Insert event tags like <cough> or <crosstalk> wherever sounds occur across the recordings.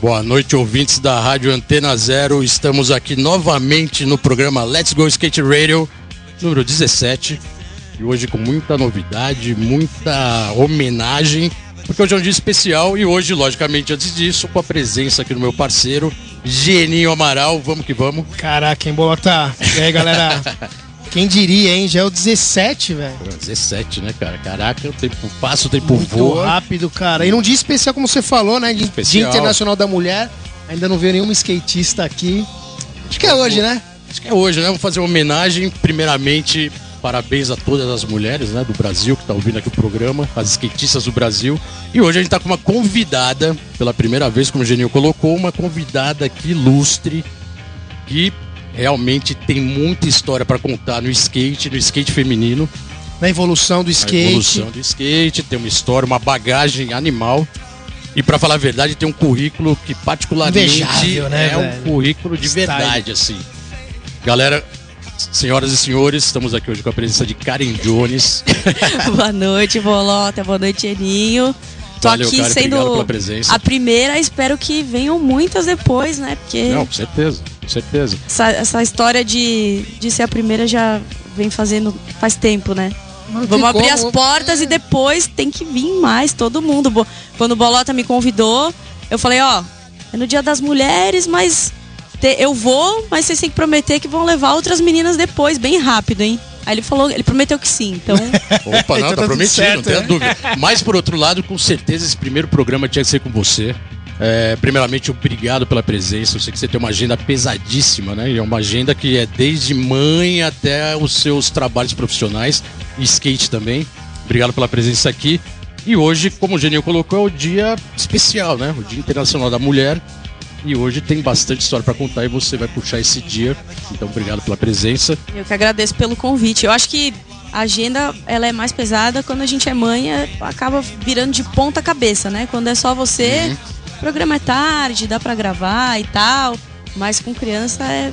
Boa noite, ouvintes da Rádio Antena Zero. Estamos aqui novamente no programa Let's Go Skate Radio, número 17. E hoje com muita novidade, muita homenagem, porque hoje é um dia especial e hoje, logicamente, antes disso, com a presença aqui do meu parceiro, Geninho Amaral. Vamos que vamos. Caraca, hein, Bolota? E aí, galera? <laughs> Quem diria, hein? Já é o 17, velho. 17, né, cara? Caraca, o tempo passa, o tempo Muito voa. rápido, cara. E num dia especial, como você falou, né? Dia, Especial. dia Internacional da Mulher. Ainda não veio nenhum skatista aqui. Acho que é hoje, né? Acho que é hoje, né? Vamos fazer uma homenagem. Primeiramente, parabéns a todas as mulheres né, do Brasil que estão ouvindo aqui o programa, as skatistas do Brasil. E hoje a gente está com uma convidada, pela primeira vez, como o Genil colocou, uma convidada aqui ilustre, que realmente tem muita história para contar no skate, no skate feminino. Na evolução do A skate. evolução do skate, tem uma história, uma bagagem animal. E para falar a verdade, tem um currículo que particularmente Invejável, né, é um velho? currículo de Style. verdade, assim. Galera, senhoras e senhores, estamos aqui hoje com a presença de Karen Jones. <laughs> boa noite, Bolota. Boa noite, Eninho. Tô Valeu, aqui Karen, obrigado sendo pela presença. a primeira, espero que venham muitas depois, né? Porque Não, com certeza, certeza. essa, essa história de, de ser a primeira já vem fazendo faz tempo, né? Não Vamos abrir como. as portas e depois tem que vir mais, todo mundo. Quando o Bolota me convidou, eu falei, ó, é no dia das mulheres, mas te- eu vou, mas vocês têm que prometer que vão levar outras meninas depois, bem rápido, hein? Aí ele falou, ele prometeu que sim, então. <laughs> Opa, não, Então tá tá prometido, certo, não tenha né? dúvida. Mas por outro lado, com certeza esse primeiro programa tinha que ser com você. É, primeiramente, obrigado pela presença. Eu sei que você tem uma agenda pesadíssima, né? E é uma agenda que é desde mãe até os seus trabalhos profissionais e skate também. Obrigado pela presença aqui. E hoje, como o Genil colocou, é o dia especial, né? O Dia Internacional da Mulher. E hoje tem bastante história para contar e você vai puxar esse dia. Então, obrigado pela presença. Eu que agradeço pelo convite. Eu acho que a agenda ela é mais pesada quando a gente é mãe, é- acaba virando de ponta cabeça, né? Quando é só você, o programa é tarde, dá pra gravar e tal. Mas com criança é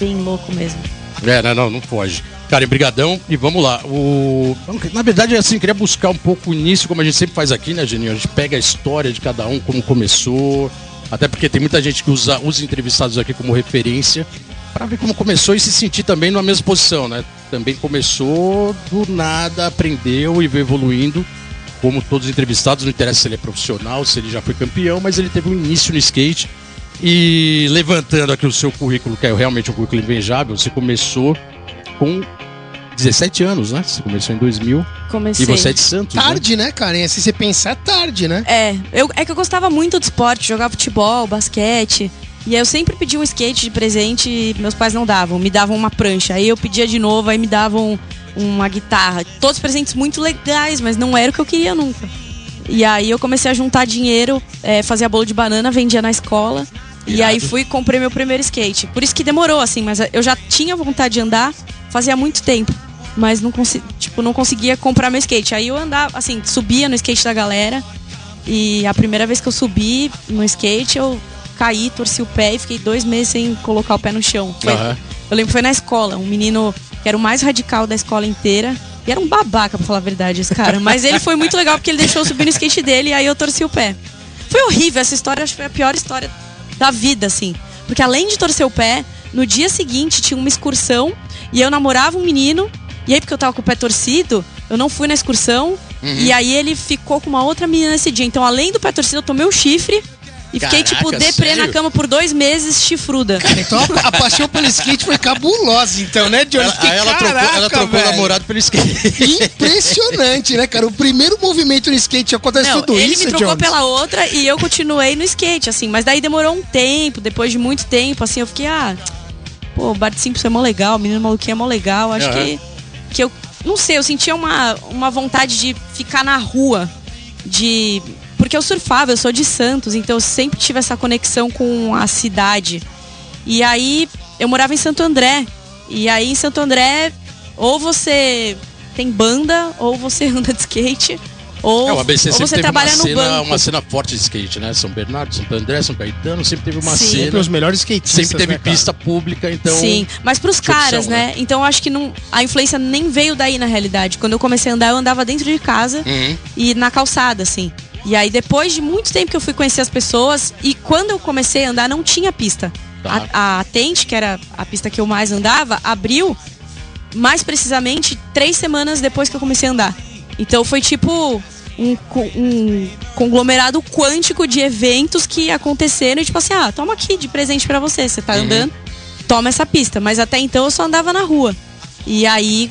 bem louco mesmo. É, não, não, não foge. Cara, brigadão e vamos lá. O... Na verdade, assim, queria buscar um pouco o início, como a gente sempre faz aqui, né, Geninho? A gente pega a história de cada um, como começou. Até porque tem muita gente que usa os entrevistados aqui como referência para ver como começou e se sentir também numa mesma posição, né? Também começou do nada, aprendeu e veio evoluindo. Como todos os entrevistados, não interessa se ele é profissional, se ele já foi campeão, mas ele teve um início no skate. E levantando aqui o seu currículo, que é realmente um currículo invejável, você começou com 17 anos, né? Você começou em 2000 Comecei. e você é de Santos, né? Tarde, né, Karen? Se você pensar, é tarde, né? É, eu, é que eu gostava muito de esporte, jogar futebol, basquete. E aí eu sempre pedia um skate de presente e meus pais não davam, me davam uma prancha. Aí eu pedia de novo, aí me davam uma guitarra. Todos presentes muito legais, mas não era o que eu queria nunca. E aí eu comecei a juntar dinheiro, é, fazia bolo de banana, vendia na escola. E Irado. aí fui e comprei meu primeiro skate. Por isso que demorou, assim, mas eu já tinha vontade de andar fazia muito tempo. Mas não, consi tipo, não conseguia comprar meu skate. Aí eu andava, assim, subia no skate da galera. E a primeira vez que eu subi no skate, eu caí, torci o pé e fiquei dois meses sem colocar o pé no chão. Foi- Aham. Eu lembro que foi na escola, um menino que era o mais radical da escola inteira. E era um babaca, pra falar a verdade, esse cara. Mas ele foi muito legal porque ele deixou eu subir no skate dele e aí eu torci o pé. Foi horrível essa história, acho que foi a pior história da vida, assim. Porque além de torcer o pé, no dia seguinte tinha uma excursão e eu namorava um menino. E aí, porque eu tava com o pé torcido, eu não fui na excursão. E aí ele ficou com uma outra menina nesse dia. Então, além do pé torcido, eu tomei um chifre. E fiquei, Caraca, tipo, deprê sério? na cama por dois meses, chifruda. Então a, a paixão pelo skate foi cabulosa, então, né, Johnny? Ela, aí ela trocou, ela trocou o namorado pelo skate. Impressionante, né, cara? O primeiro movimento no skate acontece Não, tudo ele isso, me trocou Jones? pela outra e eu continuei no skate, assim. Mas daí demorou um tempo, depois de muito tempo, assim, eu fiquei, ah, pô, o Bart Simpson é mó legal, o menino maluquinho é mó legal. Acho Aham. que, que eu, não sei, eu sentia uma, uma vontade de ficar na rua, de... porque eu surfava, eu sou de Santos, então eu sempre tive essa conexão com a cidade. E aí eu morava em Santo André. E aí em Santo André, ou você tem banda, ou você <laughs> anda de skate, ou, É, o ABC ou você trabalha uma no cena, banco. uma cena forte de skate, né? São Bernardo, Santo André, São Caetano, sempre teve uma Sim. cena. Sempre os melhores skatistas. Sempre teve né, pista pública, então. Sim, mas pros tinha opção, caras, né? né? Então eu acho que não, a influência nem veio daí na realidade. Quando eu comecei a andar, eu andava dentro de casa Uhum. e na calçada, assim. E aí depois de muito tempo que eu fui conhecer as pessoas e quando eu comecei a andar não tinha pista. Tá. A, a Tente, que era a pista que eu mais andava, abriu mais precisamente três semanas depois que eu comecei a andar. Então foi tipo um, um conglomerado quântico de eventos que aconteceram e tipo assim, ah, toma aqui de presente pra você, você tá andando, toma essa pista. Mas até então eu só andava na rua. E aí,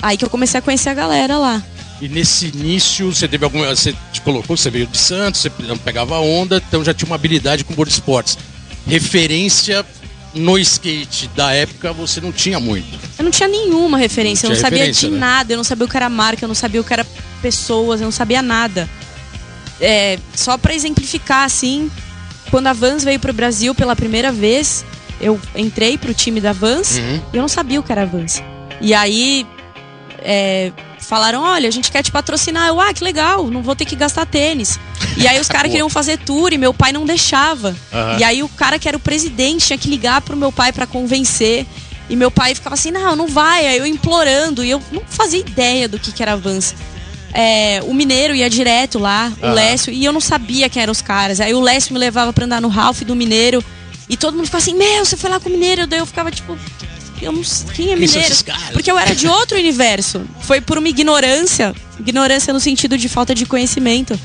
aí que eu comecei a conhecer a galera lá. E nesse início, você teve alguma. Você te colocou, você veio de Santos, você pegava onda, então já tinha uma habilidade com board esportes. Referência no skate da época você não tinha muito. Eu não tinha nenhuma referência, eu Não não tinha sabia de né? nada, eu não sabia o que era marca, eu não sabia o que era pessoas, eu não sabia nada. É, só pra exemplificar, assim, quando a Vans veio pro Brasil pela primeira vez, eu entrei pro time da Vans Uhum. e eu não sabia o que era Vans. E aí é, falaram, olha, a gente quer te patrocinar. Eu, ah, que legal, não vou ter que gastar tênis. E aí os <laughs> caras queriam fazer tour e meu pai não deixava. Aham. E aí o cara que era o presidente tinha que ligar pro meu pai pra convencer. E meu pai ficava assim, não, não vai. Aí eu implorando. E eu não fazia ideia do que, que era Vans. É, o Mineiro ia direto lá, o Aham. Lécio, e eu não sabia quem eram os caras. Aí o Lécio me levava pra andar no Ralph do Mineiro. E todo mundo ficava assim, meu, você foi lá com o Mineiro. Daí eu ficava tipo, eu não sei, quem é Mineiro? Porque eu era de outro universo. Foi por uma ignorância. Ignorância no sentido de falta de conhecimento.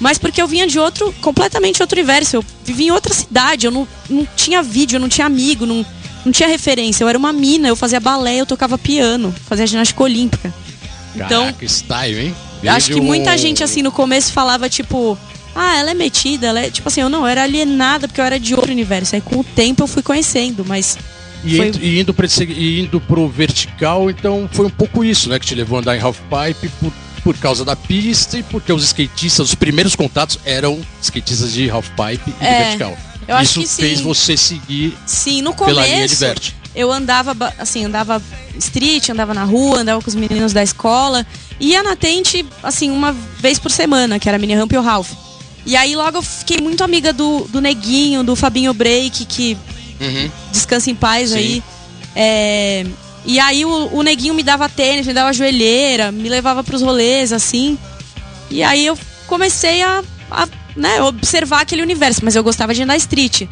Mas porque eu vinha de outro, completamente outro universo. Eu vivia em outra cidade, eu não, não tinha vídeo, eu não tinha amigo, não, não tinha referência. Eu era uma mina, eu fazia balé, eu tocava piano, fazia ginástica olímpica. Então, Caraca, style, hein? eu acho que muita gente, assim, no começo falava, tipo, ah, ela é metida, ela é. Tipo assim, eu não, eu era alienada porque eu era de outro universo. Aí com o tempo eu fui conhecendo, mas. E, Foi- ent- e indo e indo pro vertical, então foi um pouco isso, né? Que te levou a andar em half pipe por, por causa da pista e porque os skatistas, os primeiros contatos eram skatistas de half pipe e de É, vertical. eu acho isso que sim. fez você seguir Sim, no pela linha de começo. vert. eu andava, assim, andava street, andava na rua, andava com os meninos da escola. Ia na tente, assim, uma vez por semana, que era a mini ramp e o Ralph. E aí logo eu fiquei muito amiga do, do Neguinho, do Fabinho Break, que Uhum. descansa em paz Sim. aí. É, e aí o, o Neguinho me dava tênis, me dava joelheira, me levava pros rolês, assim. E aí eu comecei a, a, né, observar aquele universo, mas eu gostava de andar street.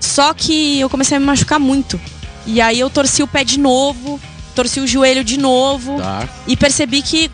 Só que eu comecei a me machucar muito. E aí eu torci o pé de novo, torci o joelho de novo Tá. e percebi que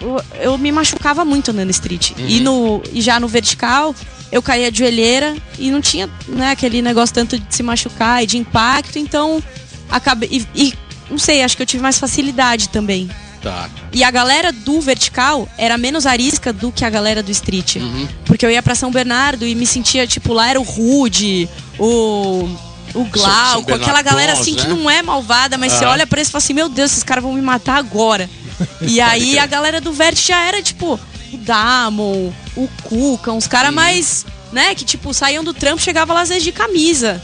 eu, eu me machucava muito andando street. E, no, e já no vertical, eu caía de joelheira e não tinha né, aquele negócio tanto de se machucar e de impacto, então acabei. E, e não sei, acho que eu tive mais facilidade também. Tá. E a galera do vertical era menos arisca do que a galera do street. Uhum. Porque eu ia pra São Bernardo e me sentia, tipo, lá era o Rude, o. O Glauco, aquela galera assim que né? não é malvada, mas você Ah. olha pra eles e fala assim: Meu Deus, esses caras vão me matar agora. <laughs> E aí crer. a galera do Vert já era tipo o Damon, o Cuca, uns caras mais, né, que tipo saíam do trampo, chegava lá às vezes de camisa.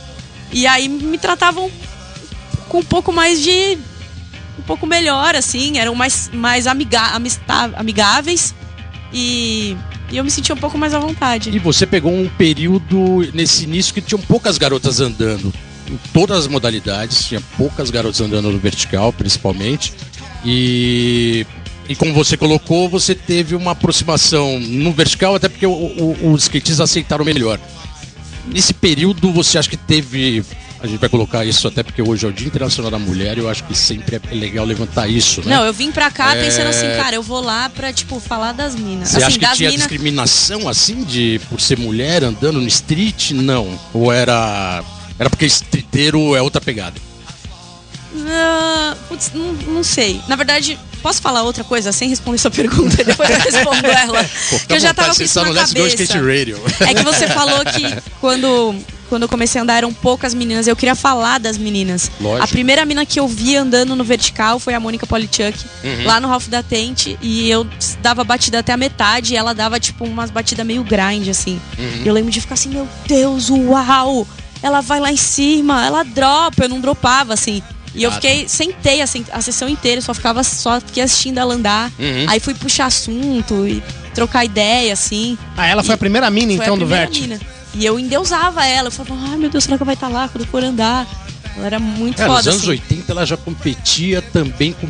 E aí me tratavam com um pouco mais de um pouco melhor assim, eram mais mais amiga, amista- amigáveis e, e eu me sentia um pouco mais à vontade. E você pegou um período nesse início que tinham poucas garotas andando em todas as modalidades, tinha poucas garotas andando no vertical, principalmente. E, e como você colocou, você teve uma aproximação no vertical, até porque o- o- os skatistas aceitaram melhor. Nesse período, você acha que teve. A gente vai colocar isso até porque hoje é o Dia Internacional da Mulher e eu acho que sempre é legal levantar isso, né? Não, eu vim pra cá É. pensando assim, cara, eu vou lá pra, tipo, falar das minas. Você assim, acha que tinha minas. discriminação assim de por ser mulher andando no street? Não. Ou era. Era porque streeteiro é outra pegada. Ah, putz, não, não sei. Na verdade, posso falar outra coisa sem responder sua pergunta? <laughs> Depois eu respondo ela. Pô, que eu já tava com isso tá na cabeça. Skate Radio. É que você falou que quando, quando eu comecei a andar eram poucas meninas. Eu queria falar das meninas. Lógico. A primeira mina que eu vi andando no vertical foi a Mônica Polichuk, Uhum. lá no Ralph da Tente. E eu dava batida até a metade e ela dava, tipo, umas batidas meio grind, assim. Uhum. E eu lembro de ficar assim, meu Deus, uau! Ela vai lá em cima, ela dropa, eu não dropava, assim. E eu fiquei, sentei assim, a sessão inteira, só ficava, só fiquei assistindo ela andar. Uhum. Aí fui puxar assunto e trocar ideia, assim. Ah, ela foi a primeira mina, então, do Vert. mina. E eu endeusava ela. Eu falava, ai meu Deus, será que ela vai estar lá quando for andar? Ela era muito É, foda. nos anos assim. 80 ela já competia também com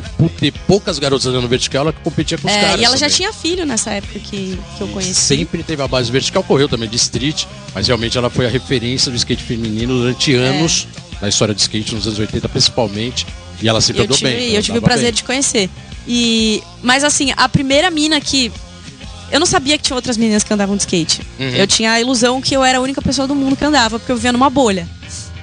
poucas garotas andando vertical, ela competia com os É, caras. e ela já também. tinha filho nessa época que, que eu conheci. Sempre teve a base vertical, correu também de street, mas realmente ela foi a referência do skate feminino durante anos, na história do skate, nos anos 80 principalmente, e ela sempre eu andou tive, bem. eu ela tive o prazer bem. de conhecer. E, mas assim, a primeira mina que. Eu não sabia que tinha outras meninas que andavam de skate. Uhum. Eu tinha a ilusão que eu era a única pessoa do mundo que andava, porque eu vivia numa bolha.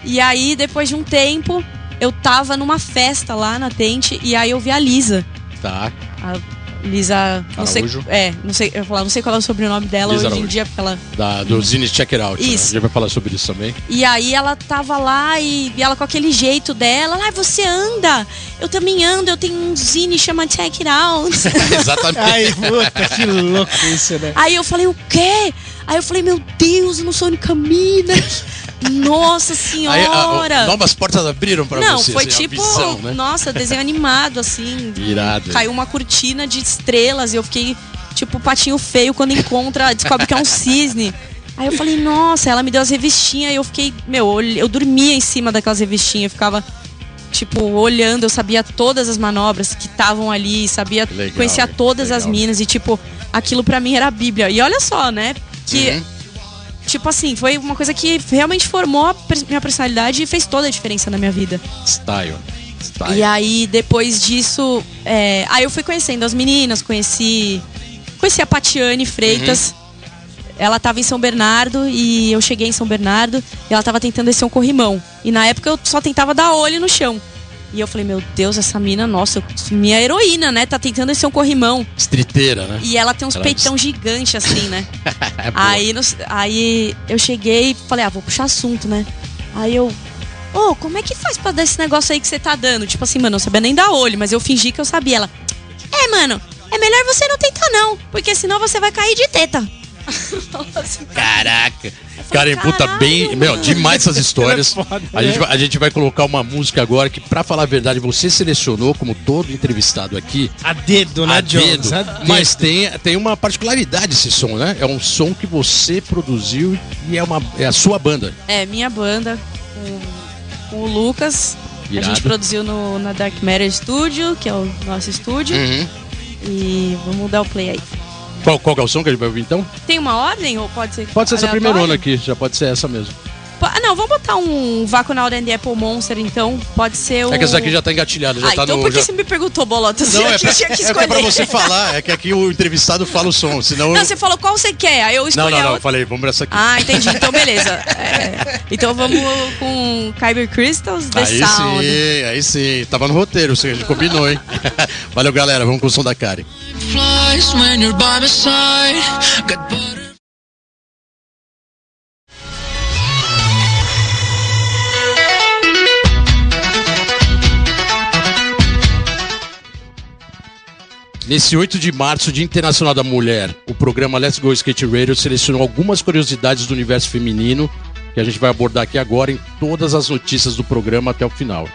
E aí, depois de um tempo, eu tava numa festa lá na tente e aí eu vi a Lisa. Tá, A Lisa. Não sei, é, não sei, eu falar, não sei qual é o sobrenome dela Lisa hoje em Araújo. dia, porque ela. da, do Zine Check It Out. né? Isso. A gente vai falar sobre isso também. E aí ela tava lá e, e ela com aquele jeito dela, ah, você anda, eu também ando, eu tenho um zine chama Check It Out. <laughs> Exatamente. Ai, puta, que louco isso, né? aí eu falei, o quê? Aí eu falei, meu Deus, eu não sou a única mina. Nossa Aí, a- senhora! a- novas portas abriram não, você. foi assim, tipo, visão, né? nossa, desenho animado, assim. Irado. Caiu uma cortina de estrelas e eu fiquei tipo patinho feio quando encontra, descobre que é um cisne. Aí eu falei, nossa, ela me deu as revistinhas e eu fiquei, meu, eu dormia em cima daquelas revistinhas, eu ficava tipo olhando, eu sabia todas as manobras que estavam ali, sabia, Legal, conhecia todas as Legal. minas e tipo, aquilo pra mim era a Bíblia. E olha só, né? Que Uhum. Tipo assim, foi uma coisa que realmente formou a minha personalidade e fez toda a diferença na minha vida. Style. Style. E aí, depois disso, é, aí eu fui conhecendo as meninas, conheci. Conheci a Patiane Freitas. Ela tava em São Bernardo e eu cheguei em São Bernardo e ela tava tentando descer um corrimão. E na época eu só tentava dar olho no chão. E eu falei, meu Deus, essa mina, nossa, minha heroína, né? Tá tentando descer um corrimão. Streeteira, né? E ela tem uns Ela- peitão gigante, assim, né? <laughs> É. Aí, nos- aí eu cheguei e falei, ah, vou puxar assunto, né? Aí eu. Ô, como é que faz pra dar esse negócio aí que você tá dando? Tipo assim, mano, eu não sabia nem dar olho, mas eu fingi que eu sabia. Ela. É, mano, é melhor você não tentar, não. Porque senão você vai cair de teta. <laughs> Caraca. Cara, puta bem. Meu, demais essas histórias. <laughs> Foda, a, gente, né? vai- a gente vai colocar uma música agora que, pra falar a verdade, você selecionou, como todo entrevistado aqui, A dedo, né, a Jones? dedo. A dedo. Mas tem, tem uma particularidade esse som, né? É um som que você produziu e é, uma, é a sua banda. É, minha banda com, com o Lucas. A Irado. gente produziu no, na Dark Matter Studio, que é o nosso estúdio. Uhum. E vamos dar o play aí. Qual, qual é o som que a gente vai ouvir então? Tem uma ordem ou pode ser. Pode ser essa primeira aqui, já pode ser essa mesmo. Ah, não, vamos botar um Vacunaut and the Apple Monster, então. Pode ser o. É que essa aqui já tá engatilhada, já ah, tá então no. por que já- você me perguntou, Bolota? Não, é pra, eu tinha que é que é escolher. pra você falar, é que aqui o entrevistado fala o som, senão. Não, eu- você falou qual você quer, aí eu não, escolhi não, a não, eu outra. falei, vamos pra essa aqui. Ah, entendi. Então, beleza. <laughs> É, então vamos com Kyber Crystals, The aí Sound. sim, aí sim. Tava no roteiro, você combinou, hein? <laughs> Valeu, galera. Vamos com o som da Karen. flies when you're by my side. Got Nesse 8 de março, Dia Internacional da Mulher, o programa Let's Go Skate Radio selecionou algumas curiosidades do universo feminino que a gente vai abordar aqui agora em todas as notícias do programa até o final.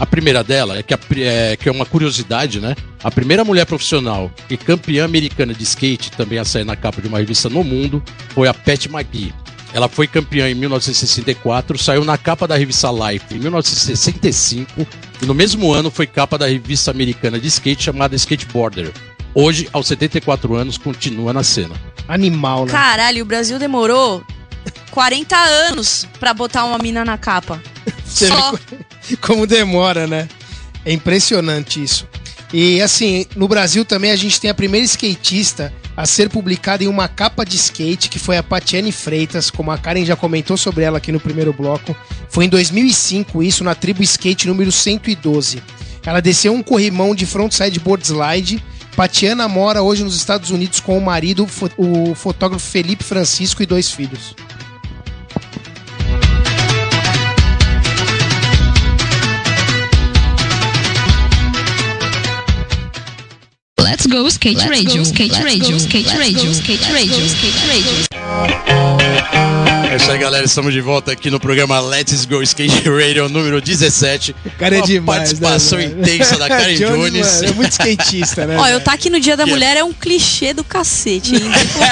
A primeira dela é que, a é que é uma curiosidade, né? A primeira mulher profissional e campeã americana de skate, também a sair na capa de uma revista no mundo, foi a Pat McGee. Ela foi campeã em 1964, saiu na capa da revista Life em 1965 e no mesmo ano foi capa da revista americana de skate chamada Skateboarder. Hoje, aos 74 anos, continua na cena. Animal, né? Caralho, o Brasil demorou 40 anos pra botar uma mina na capa. <laughs> Você Só. vê como demora, né? É impressionante isso. E assim, no Brasil também a gente tem a primeira skatista a ser publicada em uma capa de skate, que foi a Patiane Freitas, como a Karen já comentou sobre ela aqui no primeiro bloco. Foi em 2005 isso, na tribo skate número 112. Ela desceu um corrimão de frontside board slide. Patiana mora hoje nos Estados Unidos com o marido, o fotógrafo Felipe Francisco e dois filhos. Let's go skate radio, skate radio, skate radio, skate radio, skate radio. É isso aí, galera. Estamos de volta aqui no programa Let's Go Skate Radio número 17. O cara é Uma demais, participação né, intensa da <laughs> Karen Jones. mano, é muito skatista, né? Ó, eu tá aqui no Dia da Que é- Mulher é um clichê do cacete, hein?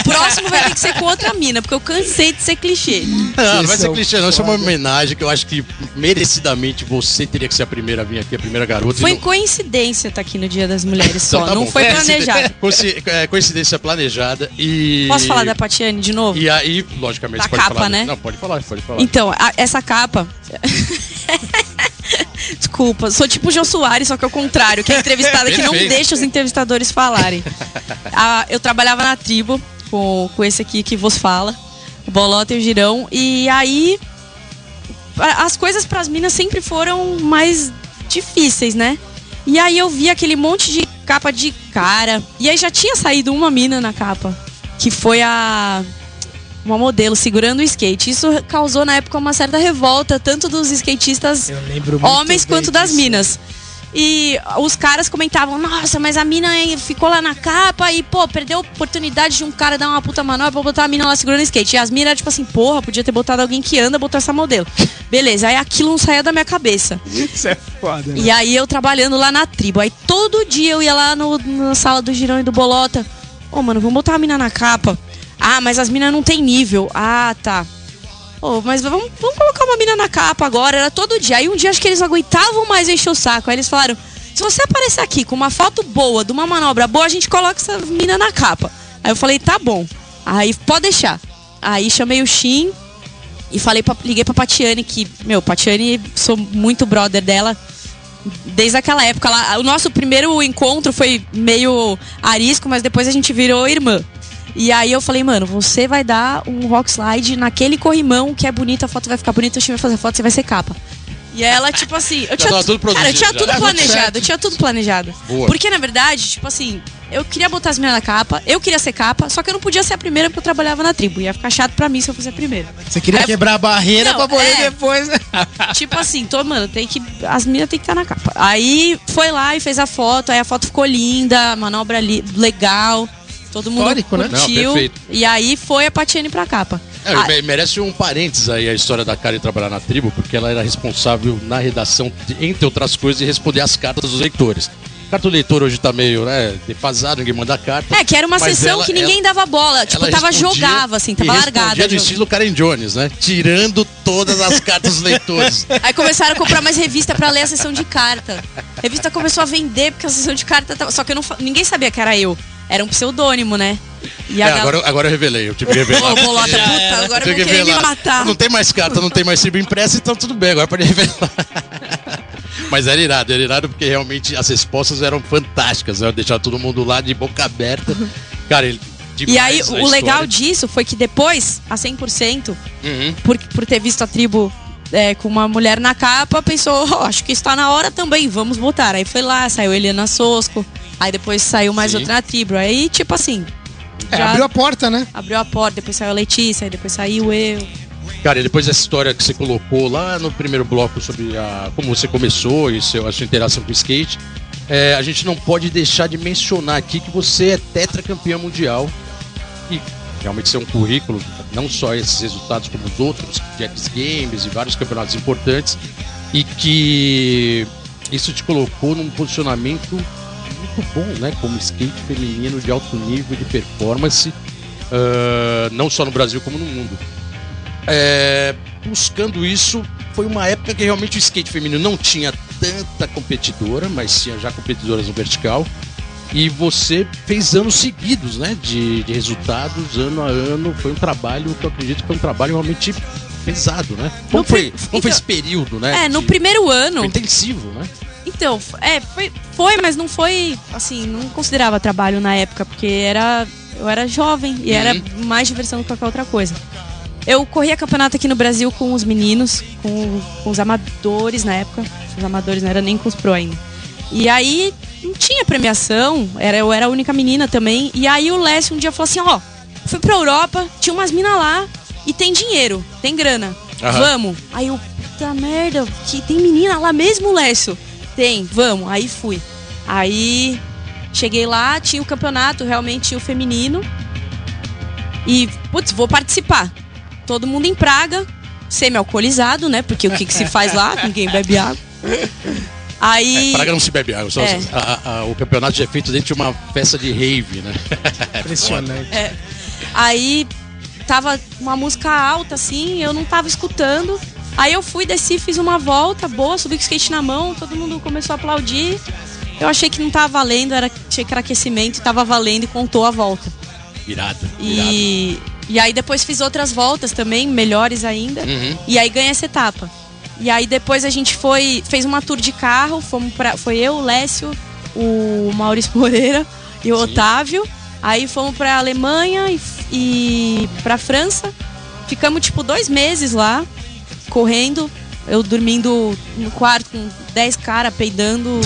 O próximo vai ter que ser com outra mina, porque eu cansei de ser clichê. Não, não vai ser são clichê, não. Isso é uma homenagem que eu acho que merecidamente você teria que ser a primeira a vir aqui, a primeira garota. Foi não- coincidência tá aqui no Dia das Mulheres <laughs> só, Então tá não bom. Foi planejado. é, Coincidência planejada e. Posso falar da Patiane de novo? E aí, logicamente, Da pode capa, falar. né? Não, pode falar, pode falar. Então, a- essa capa. <laughs> Desculpa, sou tipo o Jô Soares, só que ao contrário, que é entrevistada que não deixa os entrevistadores falarem. Ah, eu trabalhava na tribo com, com esse aqui que vos fala, o Bolota e o Girão, e aí as coisas pras minas sempre foram mais difíceis, né? E aí eu vi aquele monte de capa de cara, e aí já tinha saído uma mina na capa, que foi a uma modelo segurando o skate. Isso causou na época uma certa revolta, tanto dos skatistas homens quanto das disso. minas. E os caras comentavam, nossa, mas a mina ficou lá na capa e, pô, perdeu a oportunidade de um cara dar uma puta manobra pra botar a mina lá segurando o skate. E as minas, tipo assim, porra, podia ter botado alguém que anda, botar essa modelo. Beleza, aí aquilo não saía da minha cabeça. Isso é foda, né? E aí eu trabalhando lá na tribo. Aí todo dia eu ia lá no, na sala do Girão e do Bolota. Ô, mano, vamos botar a mina na capa. Ah, mas as minas não tem nível. Ah, tá. Ô, mas vamos, vamos colocar uma mina na capa agora. Era todo dia. Aí um dia acho que eles não aguentavam mais encher o saco. Aí eles falaram: se você aparecer aqui com uma foto boa, de uma manobra boa, a gente coloca essa mina na capa. Aí eu falei: tá bom. Aí pode deixar. Aí chamei o Shin e falei pra, liguei pra Patiane que, meu, Patiane, sou muito brother dela desde aquela época lá. O nosso primeiro encontro foi meio arisco, mas depois a gente virou irmã. E aí eu falei, mano, você vai dar um rock slide naquele corrimão que é bonito, a foto vai ficar bonita, o time vai fazer foto, você vai ser capa. E ela, tipo assim, eu tinha, tudo cara, eu tinha já. tudo planejado, eu tinha tudo planejado. Boa. Porque na verdade, tipo assim, eu queria botar as meninas na capa, eu queria ser capa, só que eu não podia ser a primeira porque eu trabalhava na tribo. Ia ficar chato pra mim se eu fosse a primeira. Você queria Aí- quebrar a barreira Não, pra poder é. depois. né? <laughs> tipo assim, tô, mano, tem que. As minas tem que estar na capa. Aí foi lá e fez a foto, aí a foto ficou linda, manobra li- legal. Todo mundo Histórico, né? Não, curtiu. perfeito. e aí foi a Patiane pra capa. É, Ah, me- merece um parênteses aí a história da Karen trabalhar na tribo, porque ela era responsável na redação, entre outras coisas, de responder as cartas dos leitores. A carta do leitor hoje tá meio, né, defasado, ninguém manda carta. é, que era uma sessão ela- que ninguém ela- dava bola. Tipo, tava jogava, assim, tava largada. do estilo Karen Jones, né? Tirando todas as cartas dos leitores. <laughs> Aí começaram a comprar mais revista pra ler a sessão de carta. A revista começou a vender porque a sessão de carta tava. Só que eu não, ninguém sabia que era eu. Era um pseudônimo, né? E É, gal- agora, agora eu revelei, eu tive que revelar. Ô, bolota, puta, agora eu querer me revelar. matar. Não tem mais carta, não tem mais cibo impressa, então tudo bem, agora pode revelar. <laughs> Mas era irado, era irado porque realmente as respostas eram fantásticas, né? Deixar todo mundo lá de boca aberta. Cara, ele. E aí, o legal história. disso foi que depois, a 100%, Uhum. por, por ter visto a tribo é, com uma mulher na capa, pensou, "Oh, acho que está na hora também, vamos botar. Aí foi lá, saiu Eliana Sosco, aí depois saiu mais Sim. outra tribo. Aí, tipo assim, É, abriu a porta, né? abriu a porta, depois saiu a Letícia, aí depois saiu eu. Cara, e depois dessa história que você colocou lá no primeiro bloco sobre a, como você começou e seu, a sua interação com o skate, é, a gente não pode deixar de mencionar aqui que você é tetracampeão mundial e realmente seu um currículo, não só esses resultados como os outros, de X Games e vários campeonatos importantes, e que isso te colocou num posicionamento muito bom, né? Como skate feminino de alto nível de performance, ah, não só no Brasil como no mundo. É, buscando isso, foi uma época que realmente o skate feminino não tinha tanta competidora, mas tinha já competidoras no vertical. E você fez anos seguidos, né? De, de resultados, ano a ano. Foi um trabalho que eu acredito que foi um trabalho realmente pesado, né? Como No foi, como foi então- esse período, né? É, no de- primeiro ano. Foi intensivo, né? Então, é, foi, foi, mas não foi, assim, não considerava trabalho na época, porque era, eu era jovem e era mais diversão do que qualquer outra coisa. Eu corria campeonato aqui no Brasil com os meninos, com, com os amadores na época. Os amadores não era nem com os pro ainda. E aí não tinha premiação, era, eu era a única menina também. E aí o Lécio um dia falou assim: ó, fui pra Europa, tinha umas minas lá e tem dinheiro, tem grana. Aham. Vamos. Aí eu, puta merda, que tem menina lá mesmo, Lécio? Tem, vamos. Aí fui. Aí Cheguei lá, tinha o campeonato, realmente tinha o feminino. E, putz, vou participar. Todo mundo em Praga, semi-alcoolizado, né? Porque o que, que se faz lá? <laughs> Ninguém bebe água. Aí. Praga não se bebe água. Só, É. a- a- o campeonato já é feito dentro de uma festa de rave, né? <laughs> Impressionante. Aí tava uma música alta, assim, eu não tava escutando. Aí eu fui, desci, fiz uma volta boa, subi com o skate na mão, todo mundo começou a aplaudir. Eu achei que não tava valendo, era, achei que era aquecimento, tava valendo e contou a volta. Irado. irado. E, e aí depois fiz outras voltas também, melhores ainda. Uhum. E aí ganhei essa etapa. E aí depois a gente foi, fez uma tour de carro, fomos pra, foi eu, o Lécio, o Maurício Moreira e o Sim. Otávio. Aí fomos pra Alemanha e, e pra França. Ficamos tipo dois meses lá, correndo. Eu dormindo no quarto com 10 caras peidando,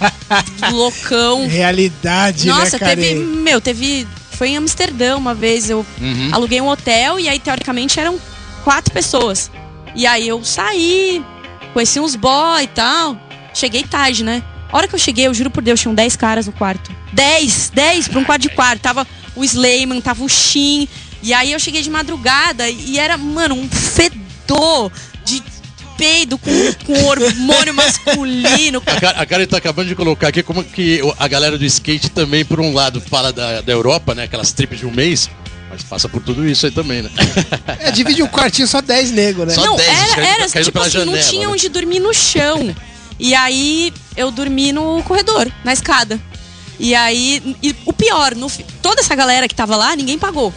<laughs> loucão. Realidade, Nossa, né, teve. Meu, teve. Foi em Amsterdã uma vez. Eu Uhum. aluguei um hotel e aí, teoricamente, eram quatro pessoas. E aí eu saí, conheci uns boy e tal. Cheguei tarde, né? A hora que eu cheguei, eu juro por Deus, tinham 10 caras no quarto. 10! 10 pra um quarto de quarto. Tava o Slayman, tava o Shin. E aí eu cheguei de madrugada e era, mano, um fedor de peido com, com hormônio masculino. A cara, a cara tá acabando de colocar aqui como que o- a galera do skate também, por um lado, fala da, da Europa, né? Aquelas trips de um mês, mas passa por tudo isso aí também, né? É, divide um quartinho só 10 nego, né? Só não, 10, era, era caindo tipo assim, não janela, tinha né? onde dormir no chão. E aí eu dormi no corredor, na escada. E aí, e o pior, no, toda essa galera que tava lá, ninguém pagou.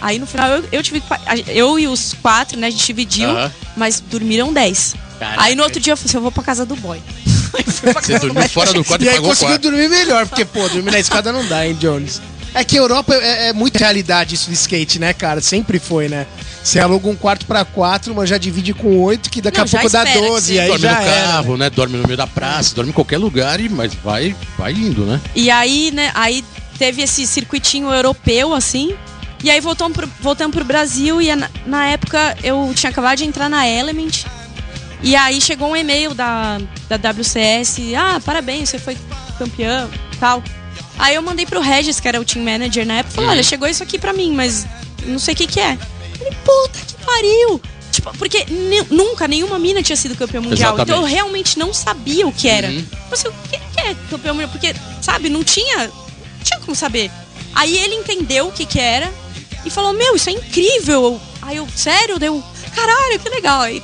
Aí no final eu, eu tive eu e os quatro, né, a gente dividiu, mas dormiram dez. Caraca. Aí no outro dia eu falei assim, eu vou pra casa do boy. <laughs> Aí Você dormiu fora do quarto E e aí pagou o conseguiu quarto. dormir melhor, porque, pô, dormir na escada não dá, hein, Jones? É que Europa é, é muita realidade isso de skate, né, cara? Sempre foi, né? Você aluga um quarto pra quatro, mas já divide com oito, que daqui Não, a pouco dá espera que 12, você- e aí Dorme já no era. carro, né? Dorme no meio da praça, dorme em qualquer lugar, e, mas vai, vai indo, né? E aí, né, aí teve esse circuitinho europeu, assim. E aí voltamos pro, voltamos pro Brasil e na, na época eu tinha acabado de entrar na Element. E aí chegou um e-mail da, da WCS, ah, parabéns, você foi campeão tal. Aí eu mandei pro Regis, que era o team manager na época, falei, olha, chegou isso aqui pra mim, mas não sei o que que é. Ele, puta que pariu! Tipo, porque nunca nenhuma mina tinha sido campeã mundial. Exatamente. Então eu realmente não sabia o que era. Uhum. Tipo assim, o que que é campeão mundial? Porque, sabe, não tinha, não tinha como saber. Aí ele entendeu o que que era e falou, meu, isso é incrível. Aí eu, sério? Deu, caralho, que legal. Aí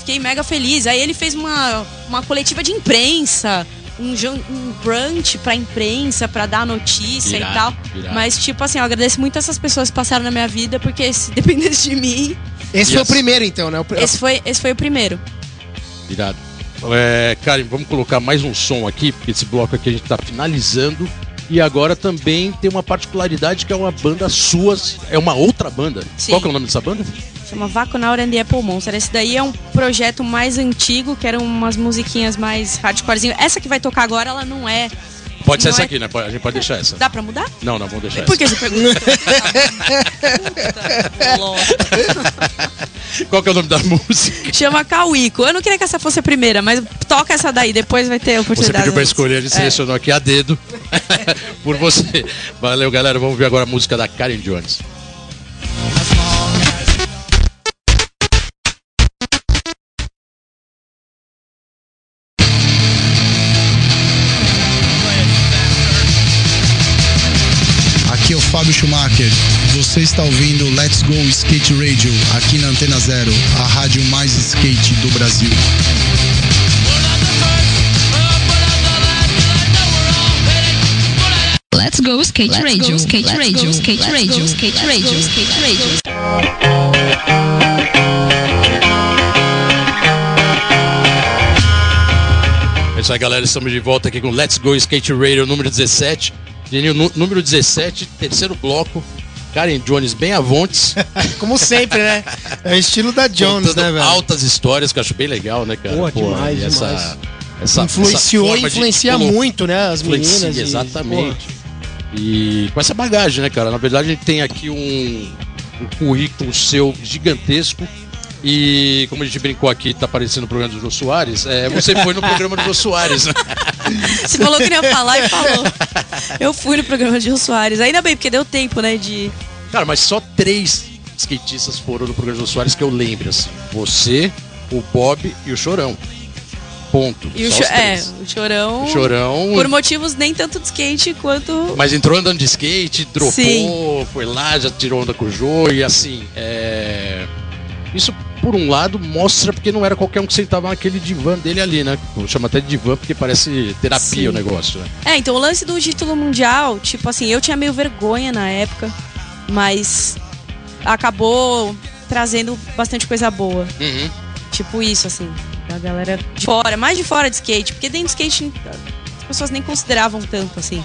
fiquei mega feliz. Aí ele fez uma, uma coletiva de imprensa, um, um brunch pra imprensa, pra dar notícia Irado, e tal. irado. Mas, tipo assim, eu agradeço muito essas pessoas que passaram na minha vida, porque se <laughs> dependesse de mim, Esse foi o Yes. primeiro, então, né? O esse foi, esse foi o primeiro. Irado. É, Karen, vamos colocar mais um som aqui, porque esse bloco aqui a gente tá finalizando. E agora também tem uma particularidade que é uma banda suas, é uma outra banda. Sim. Qual que é o nome dessa banda? Chama Vacunaur and the Apple Monster. Esse daí é um projeto mais antigo, que eram umas musiquinhas mais hardcorezinho. Essa que vai tocar agora, ela não é. Pode ser essa é- aqui, né? A gente pode deixar essa. Dá pra mudar? Não, não, vamos deixar Por essa. que você bosta. <laughs> Qual que é o nome da música? Chama Cauíco. Eu não queria que essa fosse a primeira, mas toca essa daí, depois vai ter a Você oportunidade. pediu pra escolher, a gente É. selecionou aqui a dedo. <laughs> Por você. Valeu, galera. Vamos ver agora a música da Karen Jones. Schumacher. Você está ouvindo Let's Go Skate Radio aqui na Antena Zero, a rádio mais skate do Brasil. Let's go skate radio, skate radio, skate radio, skate radio, skate radio. É isso aí, galera. Estamos de volta aqui com Let's Go Skate Radio número 17. Nu- número 17, terceiro bloco. Karen Jones bem avontes. <laughs> Como sempre, né? É o estilo da Jones, né, velho? Altas histórias que eu acho bem legal, né, cara? Pô, demais, e essa, demais. essa Influenciou essa e de influencia colo- muito, né? As meninas. exatamente. E com essa bagagem, né, cara? Na verdade, a gente tem aqui um, um currículo seu gigantesco. E como a gente brincou aqui, tá aparecendo no programa do Jô Soares, é, você foi no programa do Jô Soares, né? <laughs> Você falou que não ia falar e falou. Eu fui no programa de Jô Soares. Ainda bem, porque deu tempo, né, de... Cara, mas só três skatistas foram no programa do Soares que eu lembro, assim. Você, o Bob e o Chorão. Ponto. E o, cho é, o Chorão... O Chorão. Por motivos nem tanto de skate quanto... Mas entrou andando de skate, dropou, Sim. foi lá, já tirou onda com o Jô e assim. É... Isso, por um lado, mostra porque não era qualquer um que sentava naquele divã dele ali, né? Chama até de divã porque parece terapia Sim. o negócio, né? É, então o lance do título mundial, tipo assim, eu tinha meio vergonha na época, mas acabou trazendo bastante coisa boa. Uhum. Tipo isso, assim, a galera de fora, mais de fora de skate, porque dentro do skate as pessoas nem consideravam tanto, assim.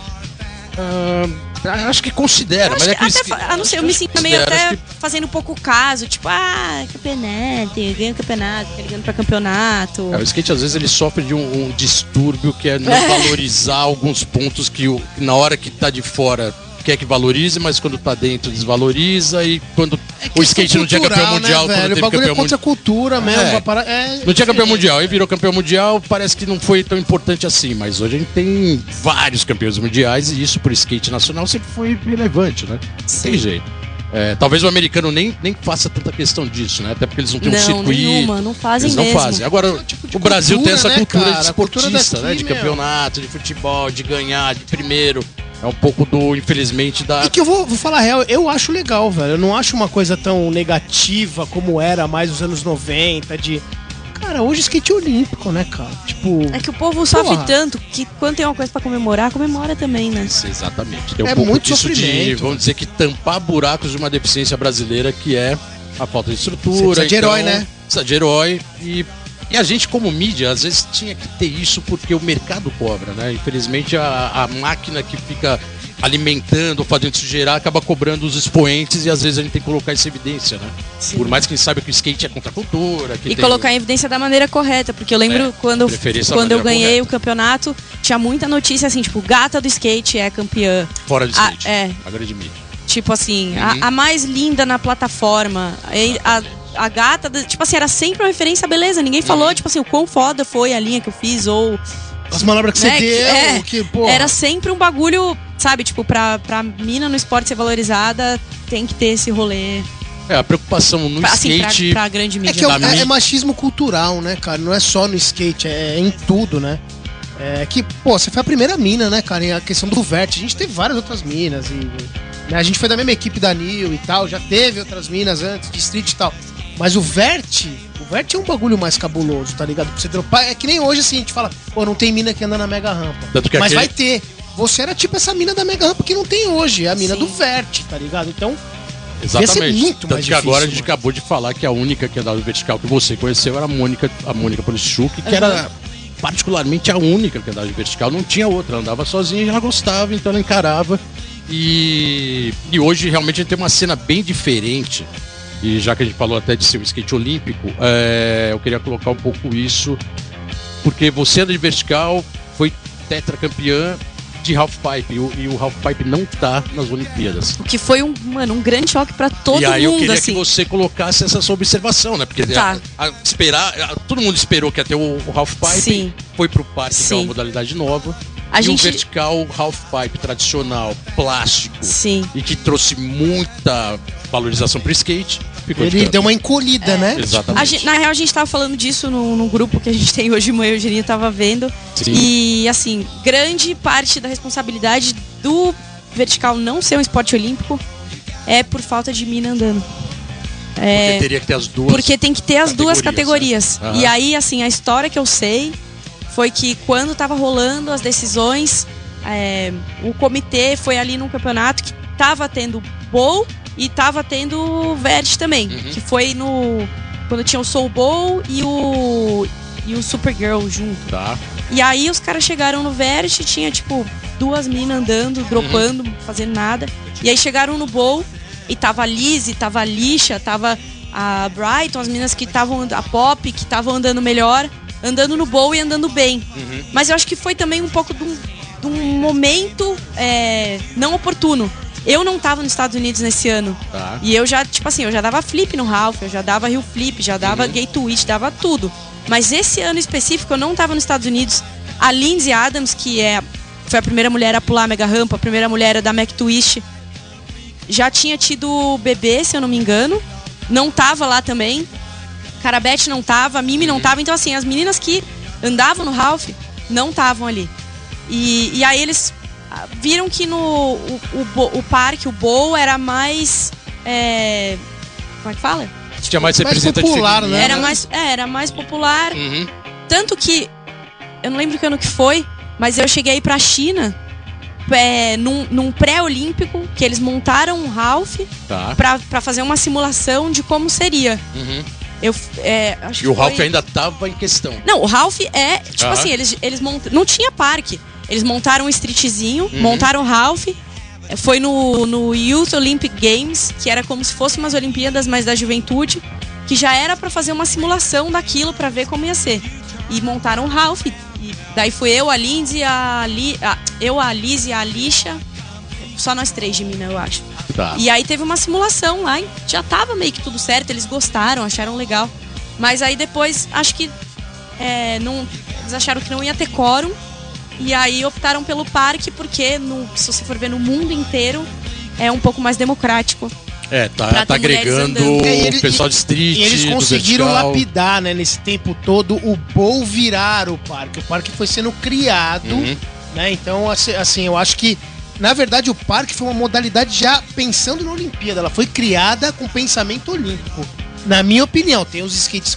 Ah, acho que considera, Eu mas é que até, ah, não sei, eu me sinto meio até fazendo um pouco caso, tipo, ah, campeonato, ganha campeonato, tá ligando pra campeonato. É, o skate às vezes ele sofre de um, um distúrbio que é não <laughs> valorizar alguns pontos que na hora que tá de fora quer que valorize, mas quando tá dentro desvaloriza e quando o skate não tinha campeão Cultural, mundial, né, quando velho? O bagulho campeão é contra a mundial. cultura mesmo. É. para- é Não tinha campeão mundial, aí virou campeão mundial, parece que não foi tão importante assim, mas hoje a gente tem vários campeões mundiais e isso pro skate nacional sempre foi relevante, né? Tem jeito. É, talvez o americano nem, nem faça tanta questão disso, né? Até porque eles não têm um Não, circuito. nenhuma, não fazem Eles não mesmo. fazem. Agora, tipo de o Brasil tem essa né, cultura cara? de A cultura esportista, daqui, né? De campeonato, de futebol, de ganhar, de primeiro. É um pouco do, infelizmente, da. E que eu vou, vou falar a real, eu acho legal, velho. Eu não acho uma coisa tão negativa como era mais nos anos 90, de. Cara, hoje skate é olímpico, né, cara? Tipo. É que o povo sofre Porra. tanto que quando tem uma coisa pra comemorar, comemora também, né? Exatamente. Tem um É pouco muito disso de, sofrimento. vamos dizer que tampar buracos de uma deficiência brasileira que é a falta de estrutura. Você precisa de herói, né? Precisa de herói. E, e a gente, como mídia, às vezes tinha que ter isso porque o mercado cobra, né? Infelizmente, a, a máquina que fica alimentando, fazendo isso gerar, acaba cobrando os expoentes e às vezes a gente tem que colocar em evidência, né? Sim. Por mais que a gente saiba que o skate é contra a cultura. E tem- colocar em evidência da maneira correta, porque eu lembro É, quando, quando eu ganhei correta. o campeonato, tinha muita notícia assim, tipo, gata do skate é campeã. Fora de Ah, skate. é. A grande mídia. Tipo assim, Uhum. a, a mais linda na plataforma. E A, a gata, tipo assim, era sempre uma referência, beleza. Ninguém falou, Uhum. tipo assim, o quão foda foi a linha que eu fiz, ou. As manobras que você né, que- deu, é, que, pô. Era sempre um bagulho, sabe, tipo, pra, pra mina no esporte ser valorizada, tem que ter esse rolê. É, a preocupação no Pra, assim, pra, skate. pra grande É mídia. que é, Da é- é mídia. machismo cultural, né, cara? Não é só no skate, é em tudo, né? É que, pô, você foi a primeira mina, né, cara? E a questão do vert. A gente teve várias outras minas. E, né, a gente foi da mesma equipe da Nil e tal. Já teve outras minas antes, de street e tal. Mas o vert, o vert é um bagulho mais cabuloso, tá ligado? Pra você dropar. É que nem hoje, assim, a gente fala, pô, não tem mina que anda na mega rampa. Tanto que Mas aquele- vai ter. Você era tipo essa mina da mega rampa que não tem hoje. É a mina Sim. do vert, tá ligado? Então, Exatamente. Ia ser muito Tanto mais que agora a difícil, gente mano. acabou de falar que a única que andava vertical que você conheceu era a Mônica, a Mônica Polichuk, que era particularmente a única que andava de vertical, não tinha outra, ela andava sozinha e ela gostava, então ela encarava. E, e hoje realmente a gente tem uma cena bem diferente. E já que a gente falou até de ser um skate olímpico, é, eu queria colocar um pouco isso, porque você anda de vertical, foi tetracampeã de halfpipe, e o, e o halfpipe não tá nas Olimpíadas. O que foi um, mano, um grande choque pra todo e aí eu mundo, queria assim. que você colocasse essa sua observação, né? Porque Tá. a- a- esperar, a- todo mundo esperou que ter o, o half pipe, Sim. foi pro parque, que é uma modalidade nova. A e gente- um vertical half pipe tradicional, plástico, Sim. e que trouxe muita valorização pro skate, ficou de ele canto. deu uma encolhida, né? Exatamente. A gente- na real, a gente tava falando disso no, no grupo que a gente <laughs> tem hoje de manhã, o Eugenia tava vendo. Sim. E, assim, grande parte da responsabilidade do vertical não ser um esporte olímpico é por falta de mina andando. Porque É, teria que ter as duas. porque tem que ter as duas categorias, categorias. né? E aí, assim, a história que eu sei foi que quando tava rolando as decisões, é, o comitê foi ali num campeonato que tava tendo bowl e tava tendo vert também. Uhum. Que foi no. Quando tinha o Soul Bowl e o. E o Supergirl junto. Tá. E aí os caras chegaram no vert, tinha tipo duas minas andando, dropando, fazendo nada. E aí chegaram no bowl e tava a Lizzie, tava a Lixa, tava a Brighton, as minas que estavam a Pop, que estavam andando melhor, andando no bowl e andando bem. Uhum. Mas eu acho que foi também um pouco de um, de um momento é, não oportuno. Eu não tava nos Estados Unidos nesse ano. Tá. E eu já, tipo assim, eu já dava flip no Ralph, eu já dava Rio Flip, já dava Uhum. Gay Twitch, dava tudo. Mas esse ano específico eu não tava nos Estados Unidos. A Lindsay Adams, que é, foi a primeira mulher a pular a mega rampa, a primeira mulher da Mac Twist, já tinha tido bebê, se eu não me engano. Não tava lá também. Carabete não tava, a Mimi não tava. Então, assim, as meninas que andavam no Ralph não estavam ali. E, e aí eles viram que no o, o, o parque, o Bowl, era mais. é, como é que fala? Tinha mais Mais representatividade. popular, né? Era mais, é, era mais popular. Uhum. Tanto que. Eu não lembro que ano que foi, mas eu cheguei aí pra China é, num, num pré-olímpico, que eles montaram um Ralph Tá. pra, pra fazer uma simulação de como seria. Uhum. Eu, é, acho E o foi- Ralph ainda tava em questão. Não, o Ralph é. Tipo Aham. assim, eles, eles montam. Não tinha parque. Eles montaram um streetzinho, Uhum. montaram o Ralph. é, Foi no, no Youth Olympic Games, que era como se fosse umas Olimpíadas, mas da juventude, que já era pra fazer uma simulação daquilo pra ver como ia ser. E montaram o Ralph. E daí fui eu, a Lindsay, a, Li, a eu, a Liz e a Alicia. Só nós três de mina, eu acho. Tá. E aí teve uma simulação lá, já tava meio que tudo certo, eles gostaram, acharam legal. Mas aí depois, acho que é, não, eles acharam que não ia ter quórum. E aí optaram pelo parque, porque no- se você for ver no mundo inteiro, é um pouco mais democrático. É, tá, tá agregando andando. O pessoal de street. E eles conseguiram lapidar, né, nesse tempo todo, o Bowl virar o parque. O parque foi sendo criado, Uhum. né? Então, assim, assim, eu acho que, na verdade, o parque foi uma modalidade já pensando na Olimpíada. Ela foi criada com pensamento olímpico. Na minha opinião, tem os skates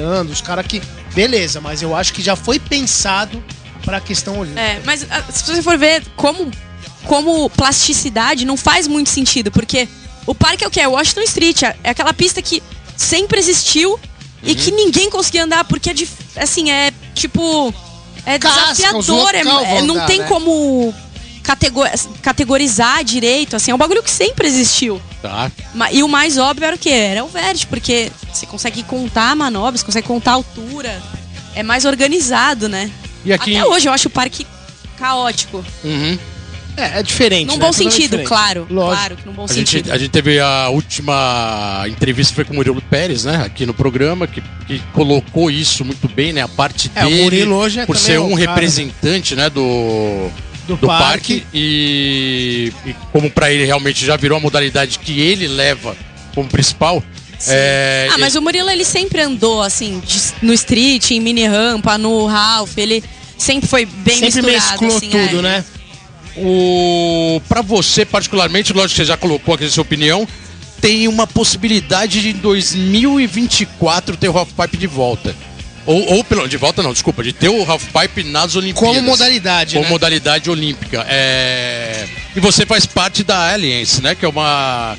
andam, os caras que. Beleza, mas eu acho que já foi pensado pra questão olímpica. É, mas ah, se você for ver como, como plasticidade, não faz muito sentido, porque o parque é o que? É Washington Street, é é aquela pista que sempre existiu e que ninguém conseguia andar, porque é assim, é tipo. É Casca, desafiador, é- é- não andar, tem né? como catego- categorizar direito, assim, é um bagulho que sempre existiu. Tá. E o mais óbvio era o quê? Era o verde, porque você consegue contar manobras, consegue contar a altura. É mais organizado, né? E aqui. Até hoje eu acho o parque caótico. Uhum. É, é diferente. Num né? bom sentido, diferente. claro. Lógico. Claro num bom A gente, sentido. a gente teve a última entrevista foi com o Murilo Pérez, né? Aqui no programa, que, que colocou isso muito bem, né? A parte É, o dele. Murilo hoje é por ser um cara- representante, né? Do, Do, do parque. parque, e, e como pra ele realmente já virou a modalidade que ele leva como principal. É, Ah, mas o Murilo ele sempre andou assim, de- no street, em mini rampa, no Ralph, ele sempre foi bem Sempre misturado. mesclou assim, tudo, é. né? O para você particularmente, lógico que você já colocou aqui a sua opinião, tem uma possibilidade de em 2024 ter o Half Pipe de volta. Ou, ou pelo de volta não, desculpa, de ter o Half Pipe nas Olimpíadas. Como modalidade, Como né? modalidade olímpica. É... E você faz parte da Alliance, né? Que é uma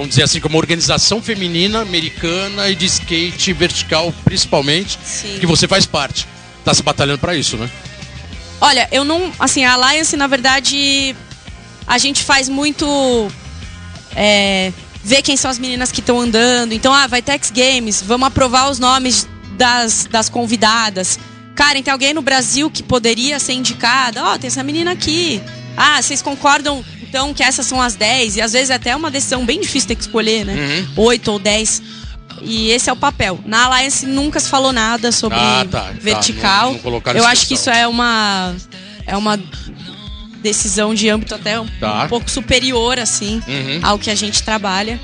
vamos dizer assim, como uma organização feminina americana e de skate vertical principalmente, Sim. que você faz parte. Tá se batalhando pra isso, né? Olha, eu não. Assim, a Alliance, na verdade, a gente faz muito. É, ver quem são as meninas que estão andando. Então, ah, vai ter X Games, vamos aprovar os nomes das, das convidadas. Karen, tem alguém no Brasil que poderia ser indicada? Ó, tem essa menina aqui. Ah, vocês concordam então que essas são as 10? E às vezes é até uma decisão bem difícil ter que escolher, né? Uhum. Oito ou 10. E esse é o papel. Na Alliance nunca se falou nada sobre Ah, tá, tá. vertical. Não- não colocaram Eu acho que isso é uma é uma decisão de âmbito até um, Tá. um pouco superior assim Uhum. ao que a gente trabalha.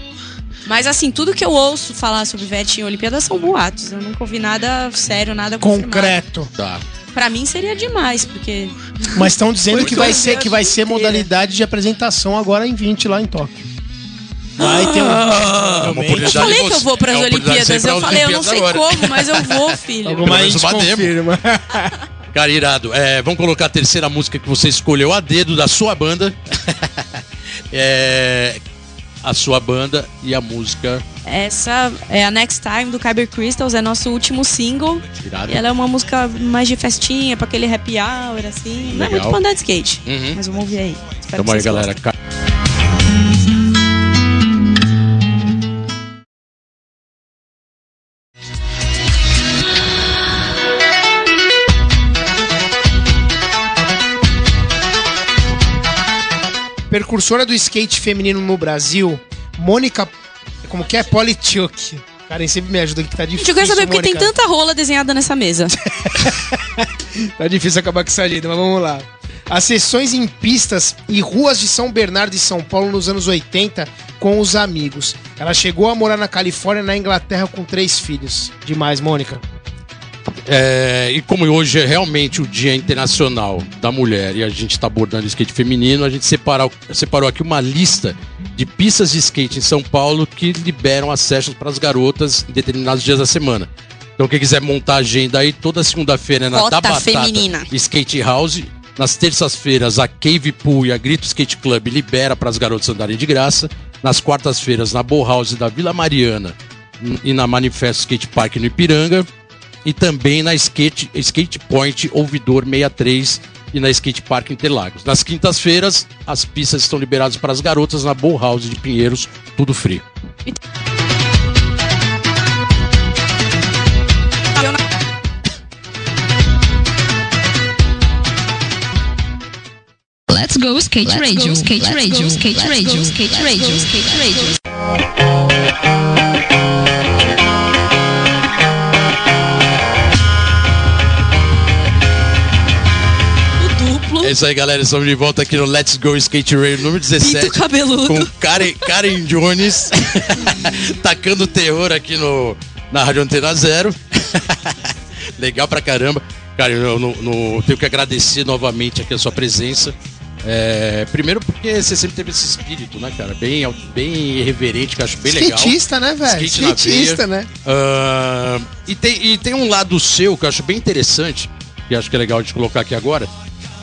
Mas assim, tudo que eu ouço falar sobre vete em Olimpíadas são boatos. Eu nunca ouvi nada sério, nada. Concreto. Tá. Pra mim seria demais, porque Mas estão dizendo que vai ser que vai ser modalidade de apresentação agora em 20 lá em Tóquio. Vai ter um. É uma eu oportunidade falei de que eu vou é de você ir Olimpíadas. Eu falei, eu não sei agora. como, mas eu vou, <laughs> filho. Alguma menos gente confirma. Cara, irado. É, vamos colocar a terceira música que você escolheu a dedo da sua banda. <laughs> é, a sua banda e a música. Essa é a Next Time do Kyber Crystals, é nosso último single. Irado. E ela é uma música mais de festinha, pra aquele happy hour, assim. Não é Legal. muito pra andar de skate. Uhum. Mas vamos ouvir aí. Espero Tamo aí, galera. gostem. Percursora do skate feminino no Brasil, Mônica. Como que é? Polichuk. Karen sempre me ajuda que tá difícil. Gente, eu quero saber porque tem tanta rola desenhada nessa mesa. <laughs> <laughs> Tá difícil acabar com essa gente, mas vamos lá. As sessões em pistas e ruas de São Bernardo e São Paulo nos anos 80 com os amigos. Ela chegou a morar na Califórnia e na Inglaterra com três filhos. Demais, Mônica. É, e como hoje é realmente o Dia Internacional da Mulher e a gente está abordando o skate feminino, a gente separou, separou aqui uma lista de pistas de skate em São Paulo que liberam acessos para as garotas em determinados dias da semana. Então quem quiser montar a agenda aí, toda segunda-feira é na Cota feminina. Skate House. Nas terças-feiras, a Cave Pool e a Grito Skate Club libera para as garotas andarem de graça. Nas quartas-feiras, na Bow House da Vila Mariana e na Manifesto Skate Park no Ipiranga e também na Skate, skate Point Ouvidor 63 e na Skate Park Interlagos. Nas quintas-feiras, as pistas estão liberadas para as garotas na Bow House de Pinheiros, tudo frio. Let's go skate radio, skate radio, skate radio, skate radio, skate radio. É isso aí, galera. Estamos de volta aqui no Let's Go Skate Radio número 17. Pinto cabeludo. Com Karen, Karen Jones <laughs> tacando terror aqui no, na Rádio Antena Zero. <laughs> Legal pra caramba. Cara, eu não- não- tenho que agradecer novamente aqui a sua presença. É, primeiro porque você sempre teve esse espírito, né, cara? Bem, bem irreverente, que eu acho bem legal. Skatista, né, velho? Skate Skatista, né? Ah, e, tem, e tem um lado seu que eu acho bem interessante, que acho que é legal de colocar aqui agora,